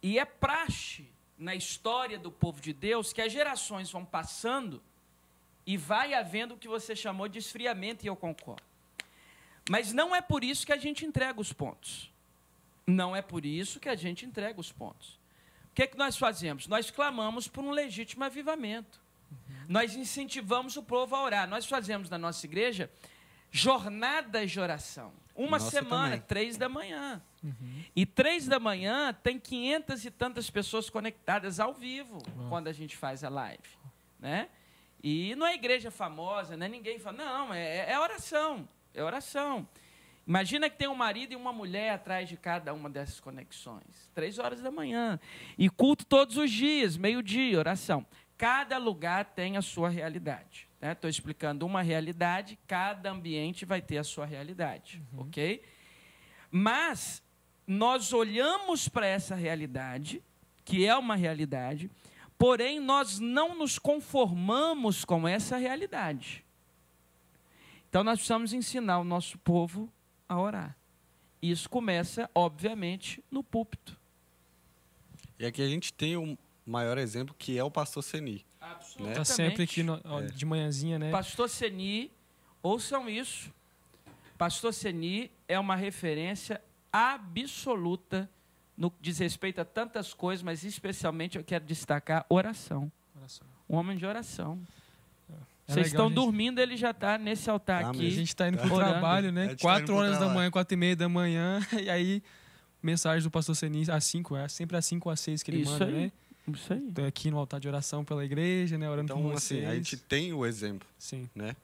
E é praxe na história do povo de Deus que as gerações vão passando e vai havendo o que você chamou de esfriamento, e eu concordo. Mas não é por isso que a gente entrega os pontos. Não é por isso que a gente entrega os pontos. O que, é que nós fazemos? Nós clamamos por um legítimo avivamento. Uhum. Nós incentivamos o povo a orar. Nós fazemos na nossa igreja jornadas de oração. Uma nossa semana, também. três da manhã. Uhum. E três da manhã tem quinhentas e tantas pessoas conectadas ao vivo uhum. quando a gente faz a live. Né? E não é igreja famosa, né? ninguém fala, não, é, é oração. É oração. Imagina que tem um marido e uma mulher atrás de cada uma dessas conexões. Três horas da manhã. E culto todos os dias, meio-dia, oração. Cada lugar tem a sua realidade. Estou né? explicando uma realidade, cada ambiente vai ter a sua realidade. Uhum. Ok? Mas nós olhamos para essa realidade, que é uma realidade, porém nós não nos conformamos com essa realidade. Então nós precisamos ensinar o nosso povo a orar. Isso começa, obviamente, no púlpito. E aqui a gente tem um maior exemplo que é o pastor Seni. Absolutamente. Está sempre aqui no, ó, de manhãzinha, né? Pastor Seni, ouçam isso. Pastor Seni é uma referência absoluta no que diz respeito a tantas coisas, mas especialmente eu quero destacar oração. oração. Um homem de oração. É Vocês estão gente... dormindo, ele já está nesse altar ah, aqui. A gente está indo para o trabalho, né? Quatro horas da manhã, quatro e meia da manhã, e aí mensagem do pastor Senin às cinco, é sempre às cinco às seis que ele Isso manda, aí. né? Isso aí. Estou aqui no altar de oração pela igreja, né? Orando então, assim, vocês. a gente tem o exemplo, Sim. né?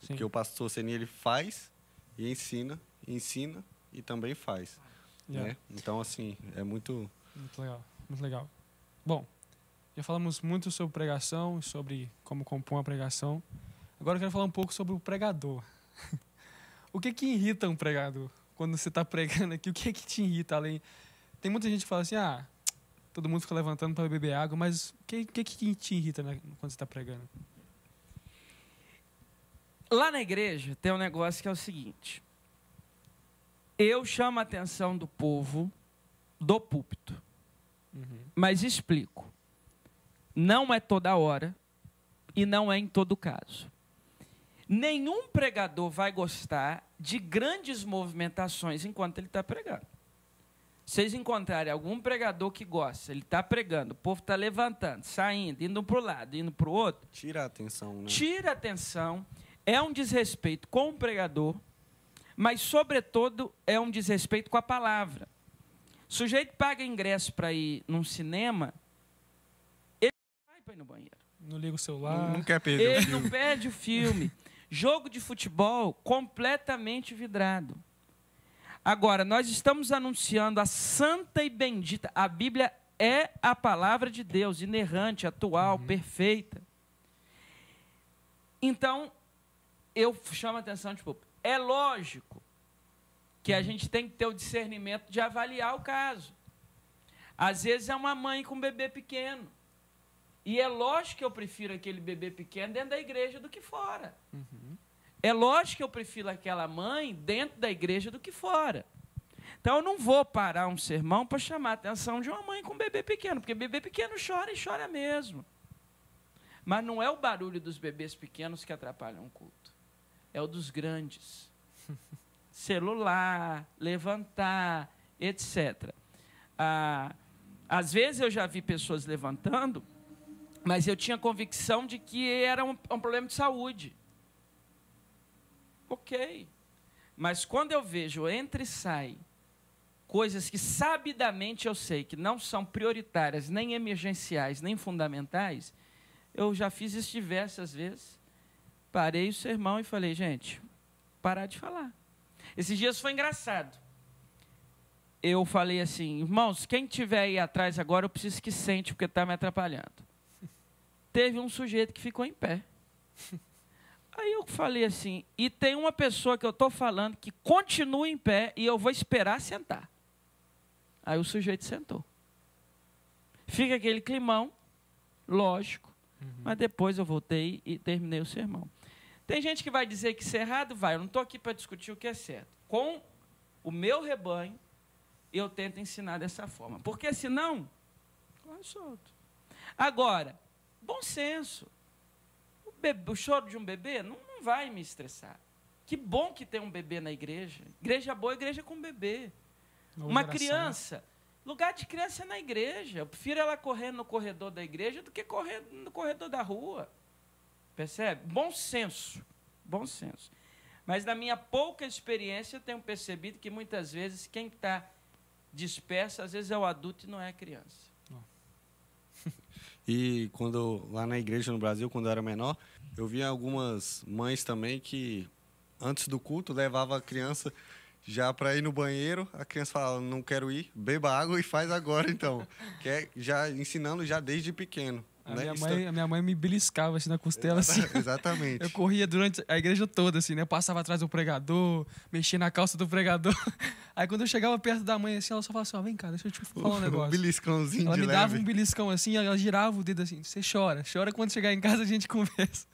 Sim. Que o pastor Senin ele faz e ensina, ensina e também faz, yeah. né? Então, assim, é muito... Muito legal, muito legal. Bom, já falamos muito sobre pregação, sobre como compor uma pregação. Agora eu quero falar um pouco sobre o pregador. o que que irrita um pregador? Quando você está pregando aqui, o que que te irrita além? Tem muita gente que fala assim, ah, todo mundo fica levantando para beber água, mas o que, que que te irrita né, quando você está pregando? Lá na igreja tem um negócio que é o seguinte. Eu chamo a atenção do povo do púlpito. Mas explico. Não é toda hora e não é em todo caso. Nenhum pregador vai gostar de grandes movimentações enquanto ele está pregando. Vocês encontrarem algum pregador que gosta, ele está pregando, o povo está levantando, saindo, indo para o lado, indo para o outro. Tira a atenção, né? Tira a atenção, é um desrespeito com o pregador, mas, sobretudo, é um desrespeito com a palavra. O sujeito paga ingresso para ir num cinema, ele não vai para ir no banheiro. Não liga o celular. Não, não quer perder o Ele filme. não perde o filme. Jogo de futebol completamente vidrado. Agora, nós estamos anunciando a santa e bendita. A Bíblia é a palavra de Deus, inerrante, atual, perfeita. Então, eu chamo a atenção, tipo, é lógico que a gente tem que ter o discernimento de avaliar o caso. Às vezes é uma mãe com um bebê pequeno. E é lógico que eu prefiro aquele bebê pequeno dentro da igreja do que fora. É lógico que eu prefiro aquela mãe dentro da igreja do que fora. Então eu não vou parar um sermão para chamar a atenção de uma mãe com um bebê pequeno, porque bebê pequeno chora e chora mesmo. Mas não é o barulho dos bebês pequenos que atrapalham o culto. É o dos grandes. Celular, levantar, etc. Ah, às vezes eu já vi pessoas levantando, mas eu tinha convicção de que era um, um problema de saúde. Ok. Mas quando eu vejo entra e sai coisas que sabidamente eu sei que não são prioritárias, nem emergenciais, nem fundamentais, eu já fiz isso diversas vezes. Parei o sermão e falei, gente, parar de falar. Esses dias foi engraçado. Eu falei assim, irmãos, quem tiver aí atrás agora, eu preciso que sente, porque está me atrapalhando. Teve um sujeito que ficou em pé. Aí eu falei assim, e tem uma pessoa que eu estou falando que continua em pé e eu vou esperar sentar. Aí o sujeito sentou. Fica aquele climão, lógico, mas depois eu voltei e terminei o sermão. Tem gente que vai dizer que isso é errado, vai. Eu não estou aqui para discutir o que é certo. Com o meu rebanho, eu tento ensinar dessa forma. Porque senão, corre solto. Agora, bom senso. O, bebê- o choro de um bebê não, não vai me estressar. Que bom que tem um bebê na igreja. Igreja boa, igreja com bebê. Uma geração. criança. Lugar de criança é na igreja. Eu prefiro ela correr no corredor da igreja do que correr no corredor da rua. Percebe? Bom senso. Bom senso. Mas na minha pouca experiência, eu tenho percebido que muitas vezes quem está disperso, às vezes é o adulto e não é a criança. E quando lá na igreja no Brasil, quando eu era menor, eu via algumas mães também que antes do culto levava a criança já para ir no banheiro, a criança falava: "Não quero ir, beba água e faz agora então". Que é já ensinando já desde pequeno, A né? minha, Isso- mãe, a minha mãe me beliscava assim na costela, assim. Exatamente. Eu corria durante a igreja toda, assim, né? Eu passava atrás do pregador, mexia na calça do pregador. Aí quando eu chegava perto da mãe, assim, ela só falava assim, ó, vem cá, deixa eu te falar um Um negócio. beliscãozinho Ela de me dava leve. um beliscão assim, ela girava o dedo assim, você chora. Chora quando chegar em casa a gente conversa.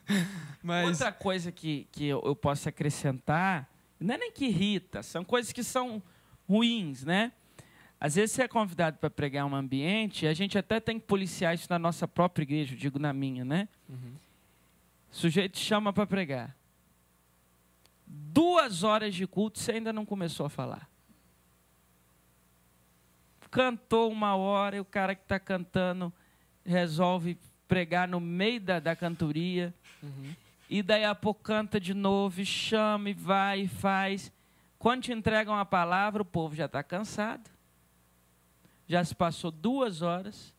Mas. Outra coisa que, que eu, eu posso acrescentar, não é nem que irrita, são coisas que são ruins, né? Às vezes você é convidado para pregar um ambiente, a gente até tem que policiar isso na nossa própria igreja, eu digo na minha, né? Uhum. O sujeito chama para pregar. Duas horas de culto, você ainda não começou a falar. Cantou uma hora e o cara que está cantando resolve pregar no meio da, da cantoria. Uhum. E daí a pouco canta de novo, chama, e vai, e faz. Quando te entregam a palavra, o povo já está cansado. Já se passou duas horas.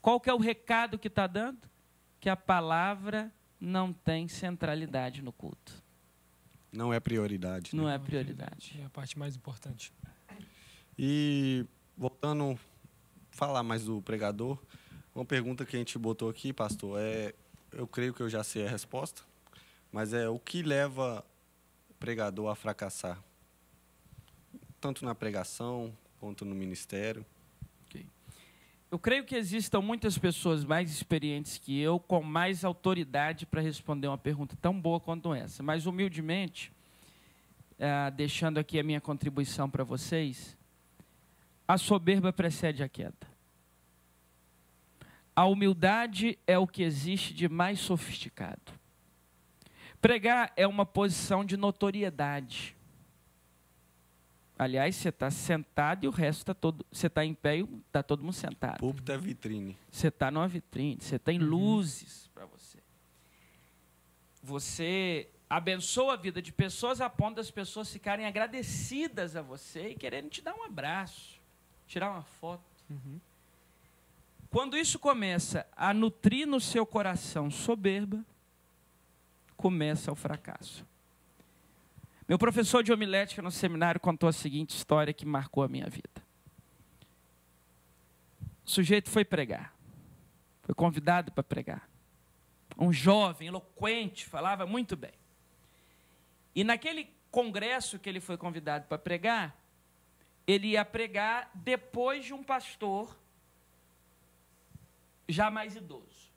Qual que é o recado que está dando? Que a palavra não tem centralidade no culto. Não é prioridade. né? Não é prioridade. É a parte mais importante. E voltando falar mais do pregador, uma pergunta que a gente botou aqui, pastor, é eu creio que eu já sei a resposta, mas é o que leva o pregador a fracassar? Tanto na pregação quanto no ministério. Eu creio que existam muitas pessoas mais experientes que eu, com mais autoridade para responder uma pergunta tão boa quanto essa. Mas, humildemente, ah, deixando aqui a minha contribuição para vocês, a soberba precede a queda. A humildade é o que existe de mais sofisticado. Pregar é uma posição de notoriedade. Aliás, você está sentado e o resto está todo. Você está em pé e está todo mundo sentado. Púlpito é vitrine. Você está numa vitrine, você tem luzes para você. Você abençoa a vida de pessoas a ponto das pessoas ficarem agradecidas a você e querendo te dar um abraço, tirar uma foto. Quando isso começa a nutrir no seu coração soberba, começa o fracasso. Meu professor de homilética no seminário contou a seguinte história que marcou a minha vida. O sujeito foi pregar. Foi convidado para pregar. Um jovem, eloquente, falava muito bem. E naquele congresso que ele foi convidado para pregar, ele ia pregar depois de um pastor já mais idoso.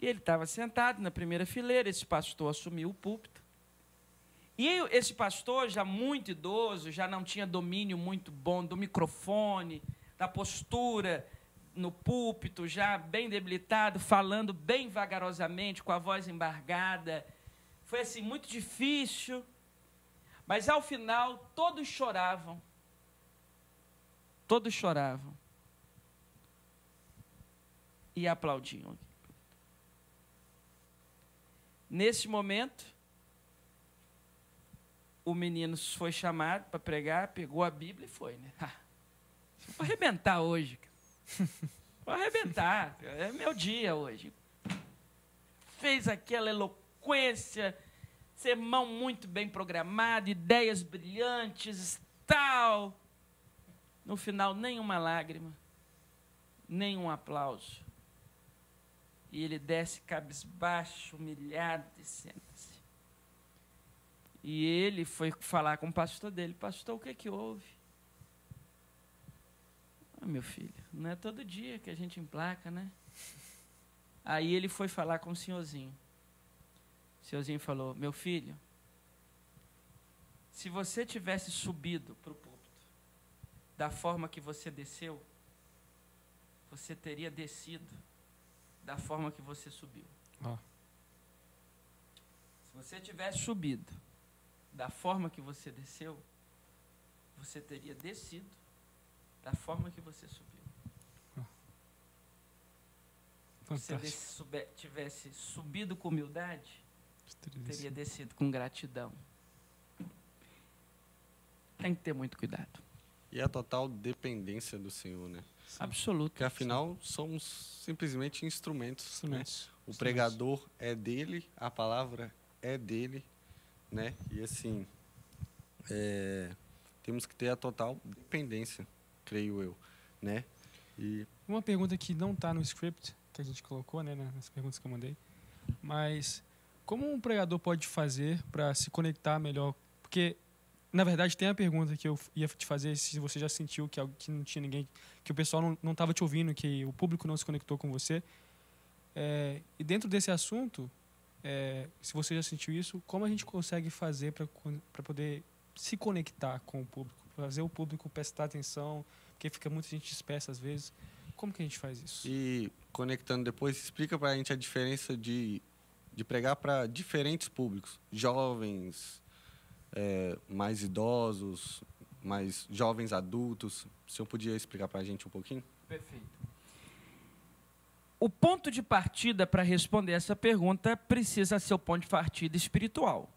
E ele estava sentado na primeira fileira, esse pastor assumiu o púlpito. E esse pastor, já muito idoso, já não tinha domínio muito bom do microfone, da postura no púlpito, já bem debilitado, falando bem vagarosamente, com a voz embargada. Foi assim muito difícil. Mas ao final todos choravam. Todos choravam. E aplaudiam. Nesse momento, o menino foi chamado para pregar, pegou a Bíblia e foi, né? vou arrebentar hoje. Vou arrebentar. É meu dia hoje. Fez aquela eloquência, sermão muito bem programado, ideias brilhantes, tal. No final, nenhuma lágrima, nenhum aplauso. E ele desce cabisbaixo, humilhado e senta-se. E ele foi falar com o pastor dele: Pastor, o que, é que houve? Ah, meu filho, não é todo dia que a gente emplaca, né? Aí ele foi falar com o senhorzinho. O senhorzinho falou: Meu filho, se você tivesse subido para o púlpito da forma que você desceu, você teria descido da forma que você subiu. Se você tivesse subido da forma que você desceu, você teria descido da forma que você subiu. Se você Fantástico. sube- tivesse subido com humildade, Teria teria descido com gratidão. Tem que ter muito cuidado. E a total dependência do Senhor, né? Absoluto. Porque afinal somos simplesmente instrumentos. né? Instrumentos. O Instrumentos. pregador é dele, a palavra é dele, né? E assim, é, temos que ter a total dependência, creio eu, né? E Uma pergunta que não está no script, que a gente colocou, né, nas perguntas que eu mandei. Mas como um pregador pode fazer para se conectar melhor? Porque, na verdade, tem a pergunta que eu ia te fazer se você já sentiu que, que não tinha ninguém, que o pessoal não estava te ouvindo, que o público não se conectou com você. É, e dentro desse assunto, é, se você já sentiu isso, como a gente consegue fazer para poder se conectar com o público? Fazer o público prestar atenção, porque fica muita gente dispersa às vezes. Como que a gente faz isso? E conectando depois, explica para a gente a diferença de, de pregar para diferentes públicos, jovens, é, mais idosos, mais jovens adultos. O senhor podia explicar para a gente um pouquinho? Perfeito. O ponto de partida para responder essa pergunta precisa ser o ponto de partida espiritual.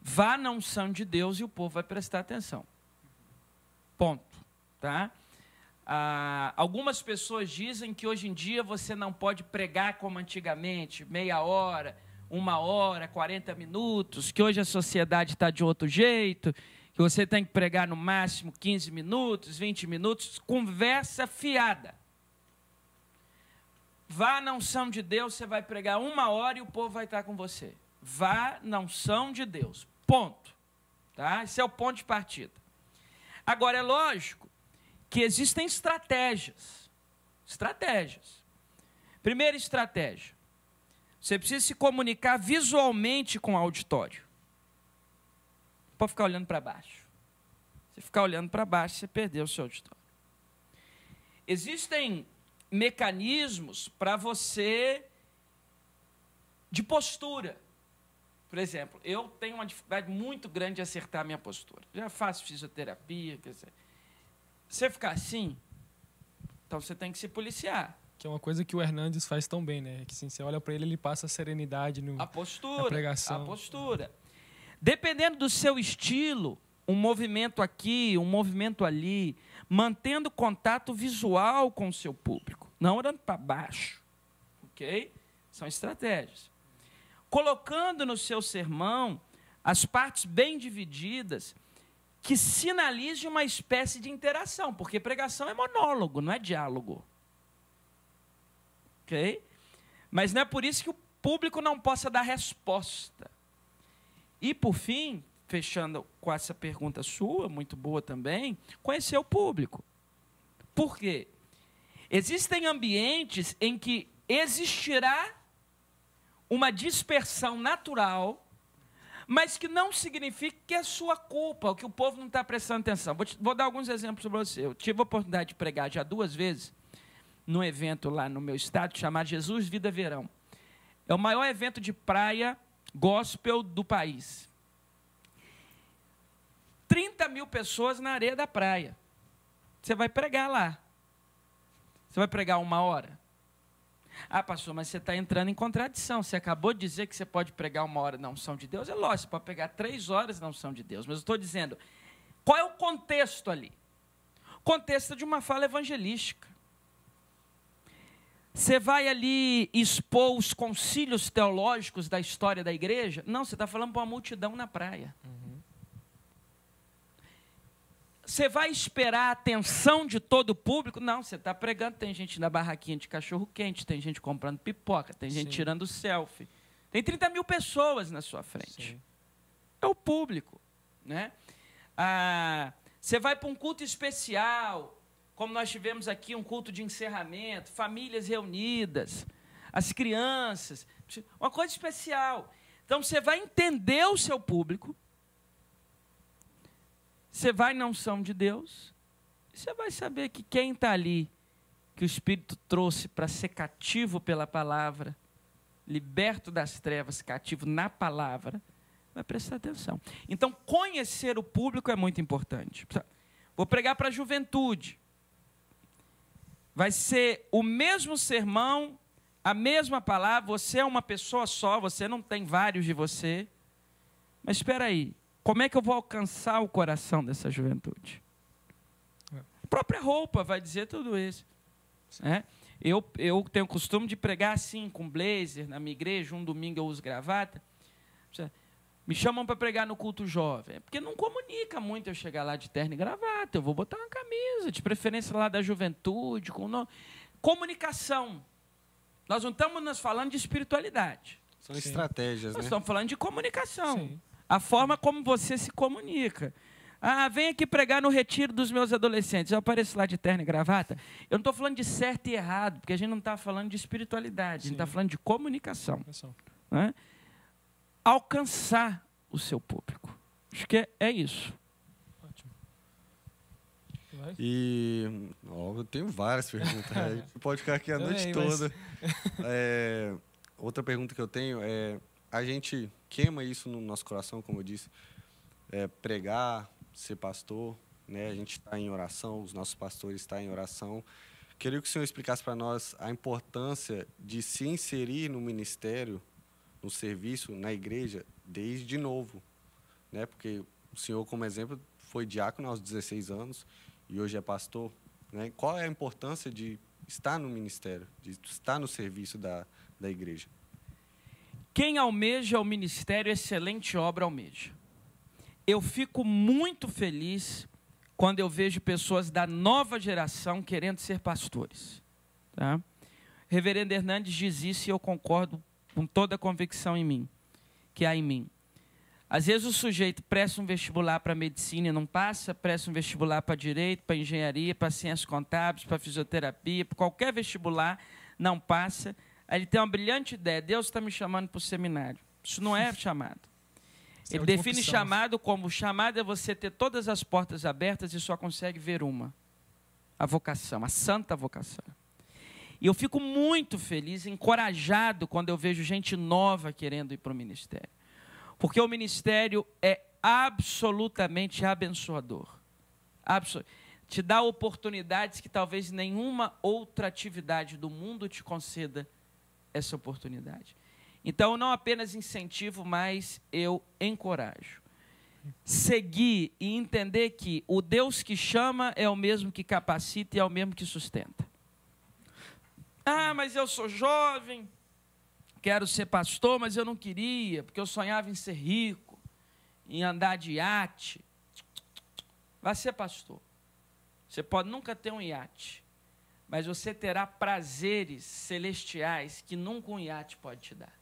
Vá na unção de Deus e o povo vai prestar atenção. Ponto. Tá? Ah, algumas pessoas dizem que hoje em dia você não pode pregar como antigamente, meia hora, uma hora, 40 minutos, que hoje a sociedade está de outro jeito, que você tem que pregar no máximo 15 minutos, 20 minutos, conversa fiada. Vá na unção de Deus, você vai pregar uma hora e o povo vai estar com você. Vá na unção de Deus. Ponto. Tá? Esse é o ponto de partida. Agora, é lógico que existem estratégias. Estratégias. Primeira estratégia. Você precisa se comunicar visualmente com o auditório. Não pode ficar olhando para baixo. Se ficar olhando para baixo, você perdeu o seu auditório. Existem mecanismos para você de postura. Por exemplo, eu tenho uma dificuldade muito grande de acertar a minha postura. Já faço fisioterapia, quer dizer, você ficar assim, então você tem que se policiar. Que é uma coisa que o Hernandes faz tão bem, né? Que assim, você olha para ele, ele passa a serenidade no, a postura, na pregação. A postura. Dependendo do seu estilo, um movimento aqui, um movimento ali, mantendo contato visual com o seu público, não olhando para baixo. Ok? São estratégias colocando no seu sermão as partes bem divididas que sinalizem uma espécie de interação, porque pregação é monólogo, não é diálogo. Ok? Mas não é por isso que o público não possa dar resposta. E, por fim, fechando com essa pergunta sua, muito boa também, conhecer o público. Por quê? Existem ambientes em que existirá uma dispersão natural, mas que não significa que é sua culpa, que o povo não está prestando atenção. Vou, te, vou dar alguns exemplos para você. Eu tive a oportunidade de pregar já duas vezes num evento lá no meu estado chamado Jesus Vida Verão. É o maior evento de praia gospel do país. 30 mil pessoas na areia da praia. Você vai pregar lá. Você vai pregar uma hora? Ah, pastor, mas você está entrando em contradição. Você acabou de dizer que você pode pregar uma hora na unção de Deus. É lógico, você pode pegar três horas na unção de Deus. Mas eu estou dizendo, qual é o contexto ali? Contexto de uma fala evangelística. Você vai ali expor os concílios teológicos da história da igreja? Não, você está falando para uma multidão na praia. Uhum. Você vai esperar a atenção de todo o público? Não, você está pregando, tem gente na barraquinha de cachorro quente, tem gente comprando pipoca, tem gente Sim. tirando selfie. Tem 30 mil pessoas na sua frente. Sim. É o público. Né? Ah, você vai para um culto especial, como nós tivemos aqui, um culto de encerramento, famílias reunidas, as crianças, uma coisa especial. Então você vai entender o seu público você vai na unção de Deus, você vai saber que quem está ali, que o Espírito trouxe para ser cativo pela palavra, liberto das trevas, cativo na palavra, vai prestar atenção. Então, conhecer o público é muito importante. Vou pregar para a juventude. Vai ser o mesmo sermão, a mesma palavra. Você é uma pessoa só, você não tem vários de você. Mas espera aí, como é que eu vou alcançar o coração dessa juventude? É. A própria roupa vai dizer tudo isso. É? Eu, eu tenho o costume de pregar assim, com blazer, na minha igreja, um domingo eu uso gravata. Me chamam para pregar no culto jovem. É porque não comunica muito eu chegar lá de terno e gravata. Eu vou botar uma camisa, de preferência lá da juventude. Com no... Comunicação. Nós não estamos nos falando de espiritualidade. São Sim. estratégias, Nós né? estamos falando de comunicação. Sim a forma como você se comunica. Ah, vem aqui pregar no retiro dos meus adolescentes. Eu apareço lá de terno e gravata. Eu não estou falando de certo e errado, porque a gente não está falando de espiritualidade, Sim. a gente está falando de comunicação. Né? Alcançar o seu público. Acho que é, é isso. Ótimo. E ó, eu tenho várias perguntas. a gente pode ficar aqui a noite toda. Mas... É, outra pergunta que eu tenho é: a gente queima isso no nosso coração, como eu disse, é, pregar, ser pastor, né? A gente está em oração, os nossos pastores estão em oração. Queria que o senhor explicasse para nós a importância de se inserir no ministério, no serviço, na igreja, desde novo, né? Porque o senhor, como exemplo, foi diácono aos 16 anos e hoje é pastor, né? Qual é a importância de estar no ministério, de estar no serviço da, da igreja? Quem almeja o ministério, excelente obra almeja. Eu fico muito feliz quando eu vejo pessoas da nova geração querendo ser pastores. Tá? Reverendo Hernandes diz isso e eu concordo com toda a convicção em mim, que há em mim. Às vezes o sujeito presta um vestibular para medicina e não passa, presta um vestibular para direito, para engenharia, para ciências contábeis, para fisioterapia, para qualquer vestibular, não passa. Aí ele tem uma brilhante ideia: Deus está me chamando para o seminário. Isso não é chamado. Isso ele é define opção. chamado como: chamado é você ter todas as portas abertas e só consegue ver uma. A vocação, a santa vocação. E eu fico muito feliz, encorajado quando eu vejo gente nova querendo ir para o ministério. Porque o ministério é absolutamente abençoador. Absol te dá oportunidades que talvez nenhuma outra atividade do mundo te conceda essa oportunidade. Então, não apenas incentivo, mas eu encorajo. Seguir e entender que o Deus que chama é o mesmo que capacita e é o mesmo que sustenta. Ah, mas eu sou jovem, quero ser pastor, mas eu não queria, porque eu sonhava em ser rico, em andar de iate. Vai ser pastor. Você pode nunca ter um iate, mas você terá prazeres celestiais que nunca um iate pode te dar.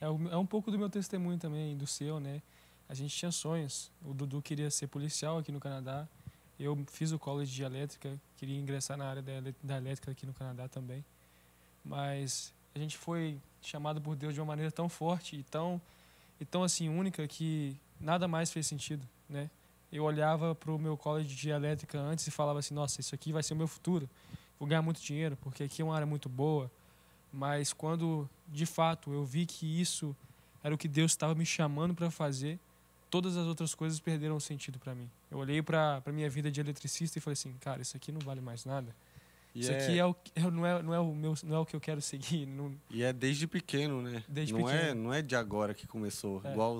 É, é um pouco do meu testemunho também, do seu, né? A gente tinha sonhos. O Dudu queria ser policial aqui no Canadá. Eu fiz o college de elétrica, queria ingressar na área da elétrica aqui no Canadá também. Mas a gente foi chamado por Deus de uma maneira tão forte e tão, e tão assim única que nada mais fez sentido, né? Eu olhava para o meu college de elétrica antes e falava assim, nossa, isso aqui vai ser o meu futuro. Vou ganhar muito dinheiro, porque aqui é uma área muito boa mas quando de fato eu vi que isso era o que Deus estava me chamando para fazer, todas as outras coisas perderam sentido para mim. Eu olhei para a minha vida de eletricista e falei assim, cara, isso aqui não vale mais nada. E isso é... aqui é o, é, não, é, não, é o meu, não é o que eu quero seguir. Não... E é desde pequeno, né? Desde não pequeno. É, não é de agora que começou. É. Igual,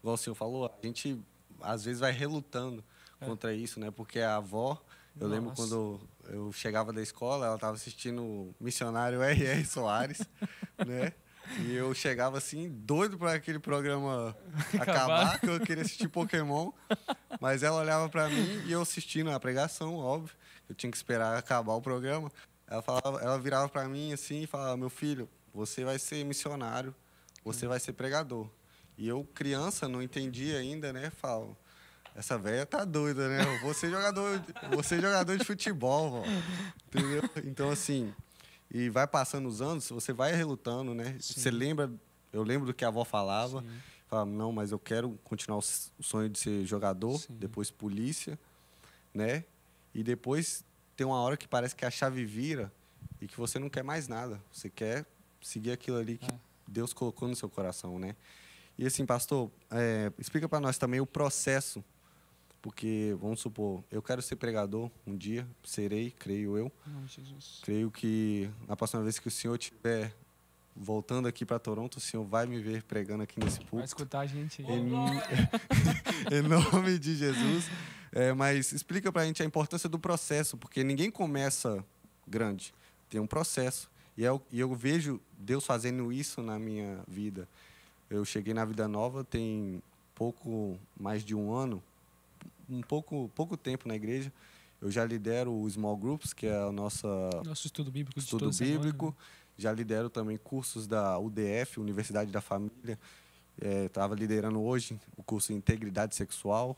igual o senhor falou, a gente às vezes vai relutando é. contra isso, né? Porque a avó eu Nossa. lembro quando eu chegava da escola, ela estava assistindo missionário R.R. Soares, né? E eu chegava assim, doido para aquele programa acabar, que eu queria assistir Pokémon. Mas ela olhava para mim e eu assistindo a pregação, óbvio. Eu tinha que esperar acabar o programa. Ela, falava, ela virava para mim assim e falava: Meu filho, você vai ser missionário, você vai ser pregador. E eu, criança, não entendia ainda, né? Falo, essa velha tá doida, né? Eu vou ser jogador, vou ser jogador de futebol, vó. entendeu? Então, assim, e vai passando os anos, você vai relutando, né? Sim. Você lembra, eu lembro do que a avó falava, Sim. falava, não, mas eu quero continuar o sonho de ser jogador, Sim. depois polícia, né? E depois tem uma hora que parece que a chave vira e que você não quer mais nada. Você quer seguir aquilo ali que é. Deus colocou no seu coração, né? E assim, pastor, é, explica para nós também o processo porque, vamos supor, eu quero ser pregador um dia, serei, creio eu. Não, Jesus. Creio que na próxima vez que o senhor estiver voltando aqui para Toronto, o senhor vai me ver pregando aqui nesse púlpito. Vai escutar a gente. Em, em nome de Jesus. É, mas explica para a gente a importância do processo, porque ninguém começa grande. Tem um processo. E eu, é e eu vejo Deus fazendo isso na minha vida. Eu cheguei na Vida Nova tem pouco mais de um ano um pouco, pouco tempo na igreja. Eu já lidero o Small Groups, que é o nosso, nosso estudo bíblico. Estudo bíblico. Semana? Já lidero também cursos da UDF, Universidade da Família. Estava é, liderando hoje o curso Integridade Sexual.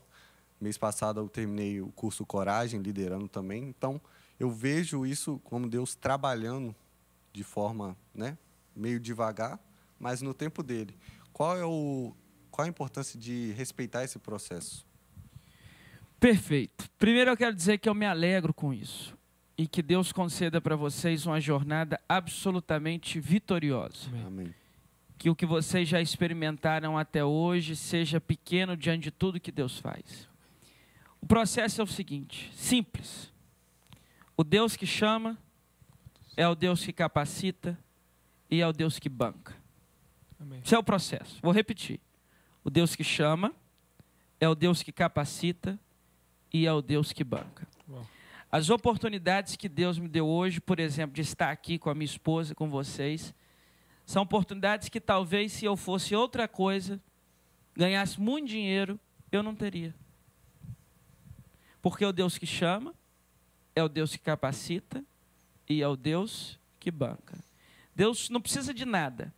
Mês passado eu terminei o curso Coragem, liderando também. Então, eu vejo isso como Deus trabalhando de forma né, meio devagar, mas no tempo dele. Qual é, o, qual a importância de respeitar esse processo? Perfeito. Primeiro eu quero dizer que eu me alegro com isso e que Deus conceda para vocês uma jornada absolutamente vitoriosa. Amém. Que o que vocês já experimentaram até hoje seja pequeno diante de tudo que Deus faz. O processo é o seguinte, simples. O Deus que chama é o Deus que capacita e é o Deus que banca. Amém. Esse é o processo. Vou repetir. O Deus que chama é o Deus que capacita e é o Deus que banca. As oportunidades que Deus me deu hoje, por exemplo, de estar aqui com a minha esposa, com vocês, são oportunidades que talvez se eu fosse outra coisa, ganhasse muito dinheiro, eu não teria. Porque é o Deus que chama, é o Deus que capacita e é o Deus que banca. Deus não precisa de nada.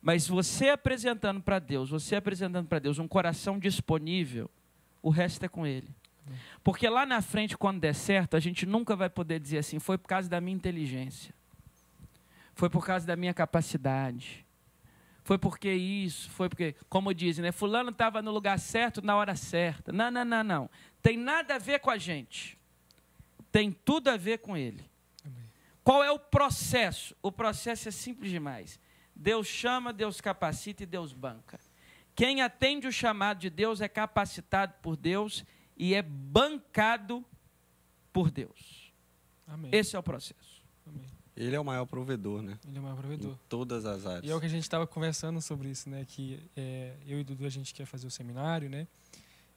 Mas você apresentando para Deus, você apresentando para Deus um coração disponível, o resto é com Ele. Porque lá na frente, quando der certo, a gente nunca vai poder dizer assim: foi por causa da minha inteligência, foi por causa da minha capacidade, foi porque isso, foi porque, como dizem, né? Fulano estava no lugar certo na hora certa. Não, não, não, não. Tem nada a ver com a gente. Tem tudo a ver com ele. Qual é o processo? O processo é simples demais. Deus chama, Deus capacita e Deus banca. Quem atende o chamado de Deus é capacitado por Deus e é bancado por Deus. Amém. Esse é o processo. Amém. Ele é o maior provedor, né? Ele é o maior provedor. Em todas as áreas. E é o que a gente estava conversando sobre isso, né? Que é, eu e Dudu a gente quer fazer o seminário, né?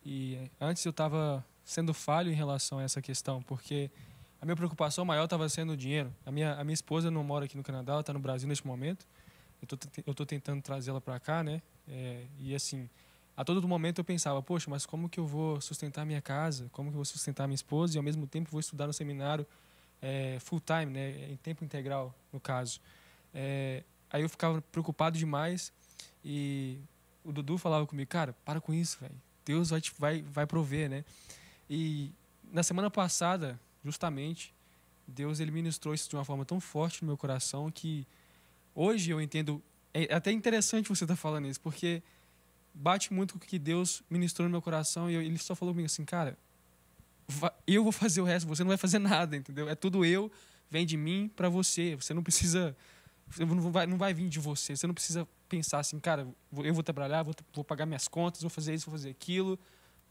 E antes eu estava sendo falho em relação a essa questão, porque a minha preocupação maior estava sendo o dinheiro. A minha, a minha esposa não mora aqui no Canadá, ela está no Brasil neste momento. Eu tô tentando trazê-la para cá, né? É, e assim, a todo momento eu pensava, poxa, mas como que eu vou sustentar minha casa? Como que eu vou sustentar minha esposa e ao mesmo tempo vou estudar no seminário é, full time, né? Em tempo integral, no caso. É, aí eu ficava preocupado demais e o Dudu falava comigo, cara, para com isso, velho. Deus vai, vai, vai prover, né? E na semana passada, justamente, Deus ele ministrou isso de uma forma tão forte no meu coração que hoje eu entendo. É até interessante você estar tá falando isso, porque bate muito com o que Deus ministrou no meu coração e eu, ele só falou comigo assim, cara, eu vou fazer o resto, você não vai fazer nada, entendeu? É tudo eu, vem de mim para você. Você não precisa, não vai, não vai vir de você. Você não precisa pensar assim, cara, eu vou trabalhar, vou, vou pagar minhas contas, vou fazer isso, vou fazer aquilo.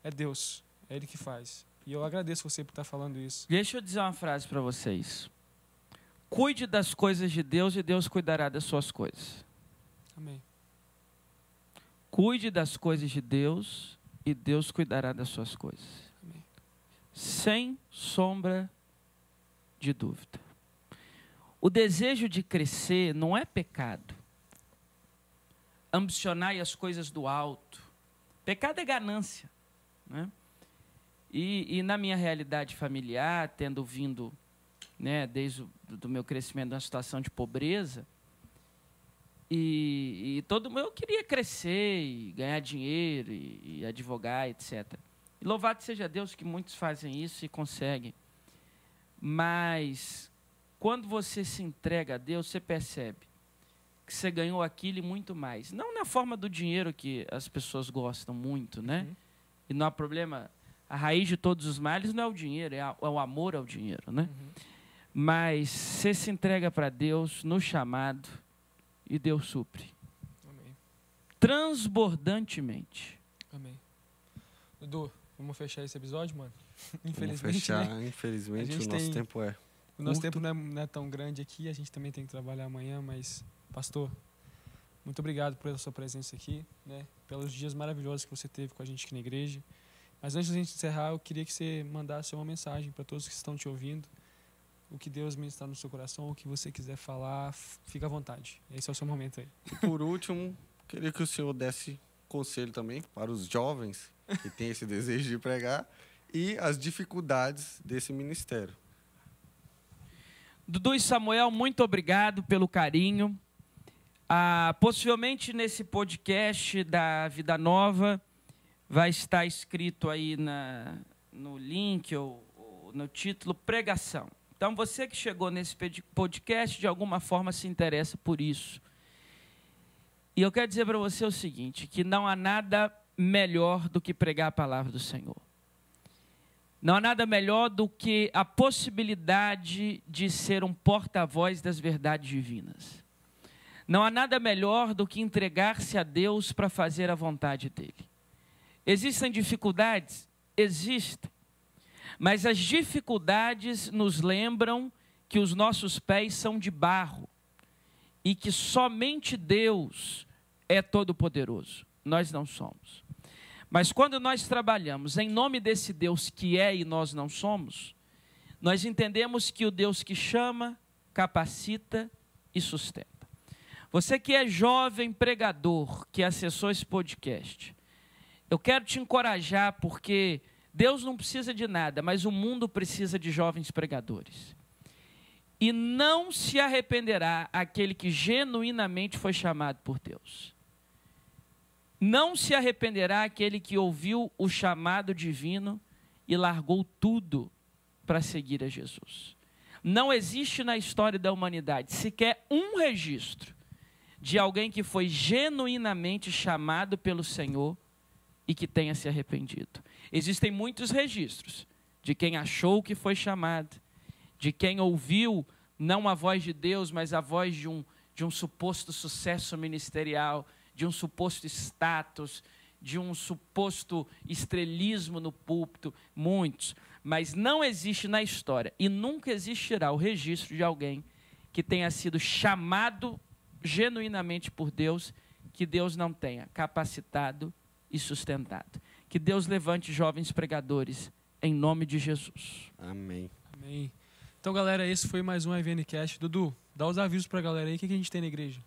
É Deus, é Ele que faz. E eu agradeço você por estar falando isso. Deixa eu dizer uma frase para vocês. Cuide das coisas de Deus e Deus cuidará das suas coisas. Amém. Cuide das coisas de Deus e Deus cuidará das suas coisas. Amém. Sem sombra de dúvida. O desejo de crescer não é pecado. Ambicionar as coisas do alto. Pecado é ganância. Né? E, e na minha realidade familiar, tendo vindo né, desde o do meu crescimento uma situação de pobreza, e, e todo mundo eu queria crescer e ganhar dinheiro e, e advogar, etc. E louvado seja Deus que muitos fazem isso e conseguem. Mas quando você se entrega a Deus, você percebe que você ganhou aquilo e muito mais. Não na forma do dinheiro que as pessoas gostam muito, né? Uhum. E não há problema. A raiz de todos os males não é o dinheiro, é, a, é o amor ao dinheiro, né? Uhum. Mas você se entrega para Deus no chamado e Deus supre. Amém. Transbordantemente. Amém. Dudu, vamos fechar esse episódio, mano? Infelizmente. Vamos fechar, né? infelizmente o nosso tem... tempo é. O nosso tempo não é, não é, tão grande aqui, a gente também tem que trabalhar amanhã, mas, pastor, muito obrigado pela sua presença aqui, né? Pelos dias maravilhosos que você teve com a gente aqui na igreja. Mas antes de a gente encerrar, eu queria que você mandasse uma mensagem para todos que estão te ouvindo. O que Deus ministrar no seu coração, o que você quiser falar, fica à vontade. Esse é o seu momento aí. E por último, queria que o senhor desse conselho também para os jovens que têm esse desejo de pregar e as dificuldades desse ministério. Dudu e Samuel, muito obrigado pelo carinho. Ah, possivelmente nesse podcast da Vida Nova vai estar escrito aí na, no link ou, ou no título pregação. Então, você que chegou nesse podcast, de alguma forma se interessa por isso. E eu quero dizer para você o seguinte: que não há nada melhor do que pregar a palavra do Senhor. Não há nada melhor do que a possibilidade de ser um porta-voz das verdades divinas. Não há nada melhor do que entregar-se a Deus para fazer a vontade dele. Existem dificuldades? Existem. Mas as dificuldades nos lembram que os nossos pés são de barro e que somente Deus é todo-poderoso. Nós não somos. Mas quando nós trabalhamos em nome desse Deus que é e nós não somos, nós entendemos que o Deus que chama, capacita e sustenta. Você que é jovem pregador, que acessou esse podcast, eu quero te encorajar porque Deus não precisa de nada, mas o mundo precisa de jovens pregadores. E não se arrependerá aquele que genuinamente foi chamado por Deus. Não se arrependerá aquele que ouviu o chamado divino e largou tudo para seguir a Jesus. Não existe na história da humanidade sequer um registro de alguém que foi genuinamente chamado pelo Senhor e que tenha se arrependido. Existem muitos registros de quem achou que foi chamado, de quem ouviu não a voz de Deus, mas a voz de um, de um suposto sucesso ministerial, de um suposto status, de um suposto estrelismo no púlpito, muitos. Mas não existe na história e nunca existirá o registro de alguém que tenha sido chamado genuinamente por Deus, que Deus não tenha capacitado e sustentado. Que Deus levante jovens pregadores em nome de Jesus. Amém. Amém. Então, galera, esse foi mais um IVNcast. Dudu, dá os avisos pra galera aí. O que, que a gente tem na igreja?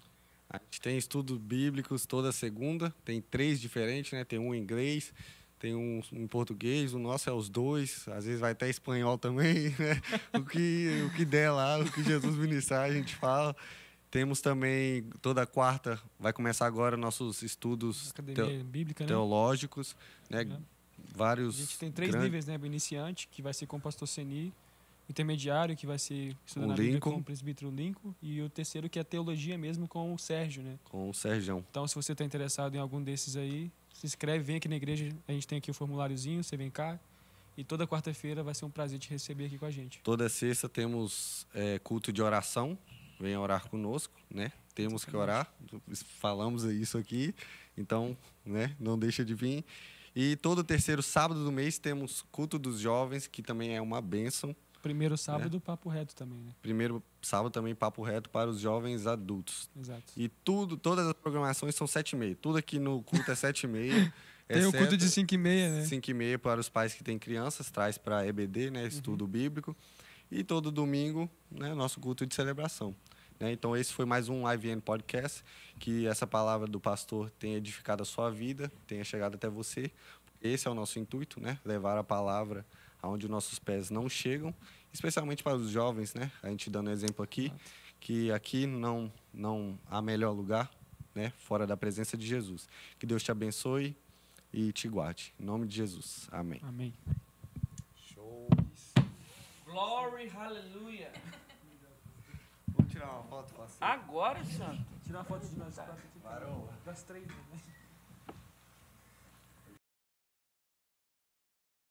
A gente tem estudos bíblicos toda segunda. Tem três diferentes, né? Tem um em inglês, tem um em português. O nosso é os dois. Às vezes vai até espanhol também, né? O que, o que der lá, o que Jesus ministrar, a gente fala. Temos também, toda quarta, vai começar agora nossos estudos teo- Bíblica, né? teológicos, né? É. Vários. A gente tem três grandes- níveis, né? O iniciante, que vai ser com o pastor Seni. Intermediário, que vai ser estudando a com o presbítero Lincoln. E o terceiro, que é teologia mesmo, com o Sérgio, né? Com o Serjão. Então, se você está interessado em algum desses aí, se inscreve, vem aqui na igreja. A gente tem aqui o formuláriozinho, você vem cá. E toda quarta-feira vai ser um prazer te receber aqui com a gente. Toda sexta temos é, culto de oração. Venha orar conosco, né? Temos que orar. Falamos isso aqui. Então, né? Não deixa de vir. E todo terceiro sábado do mês temos culto dos jovens, que também é uma bênção. Primeiro sábado, papo reto também, né? Primeiro sábado também papo reto para os jovens adultos. Exato. E tudo, todas as programações são sete e meia. Tudo aqui no culto é sete e meia. Tem o culto de 5 e meia, né? 5 e meia para os pais que têm crianças, traz para EBD, né, estudo bíblico. E todo domingo, né, nosso culto de celebração. Né? Então, esse foi mais um IVN Podcast. Que essa palavra do pastor tenha edificado a sua vida, tenha chegado até você. Esse é o nosso intuito, né? Levar a palavra aonde os nossos pés não chegam, especialmente para os jovens, né? A gente dando exemplo aqui, que aqui não, não há melhor lugar, né? Fora da presença de Jesus. Que Deus te abençoe e te guarde. Em nome de Jesus. Amém. Amém. Glory, hallelujah. Vamos tirar uma foto, Agora, santo. Tirar uma foto de nós. Das três, né?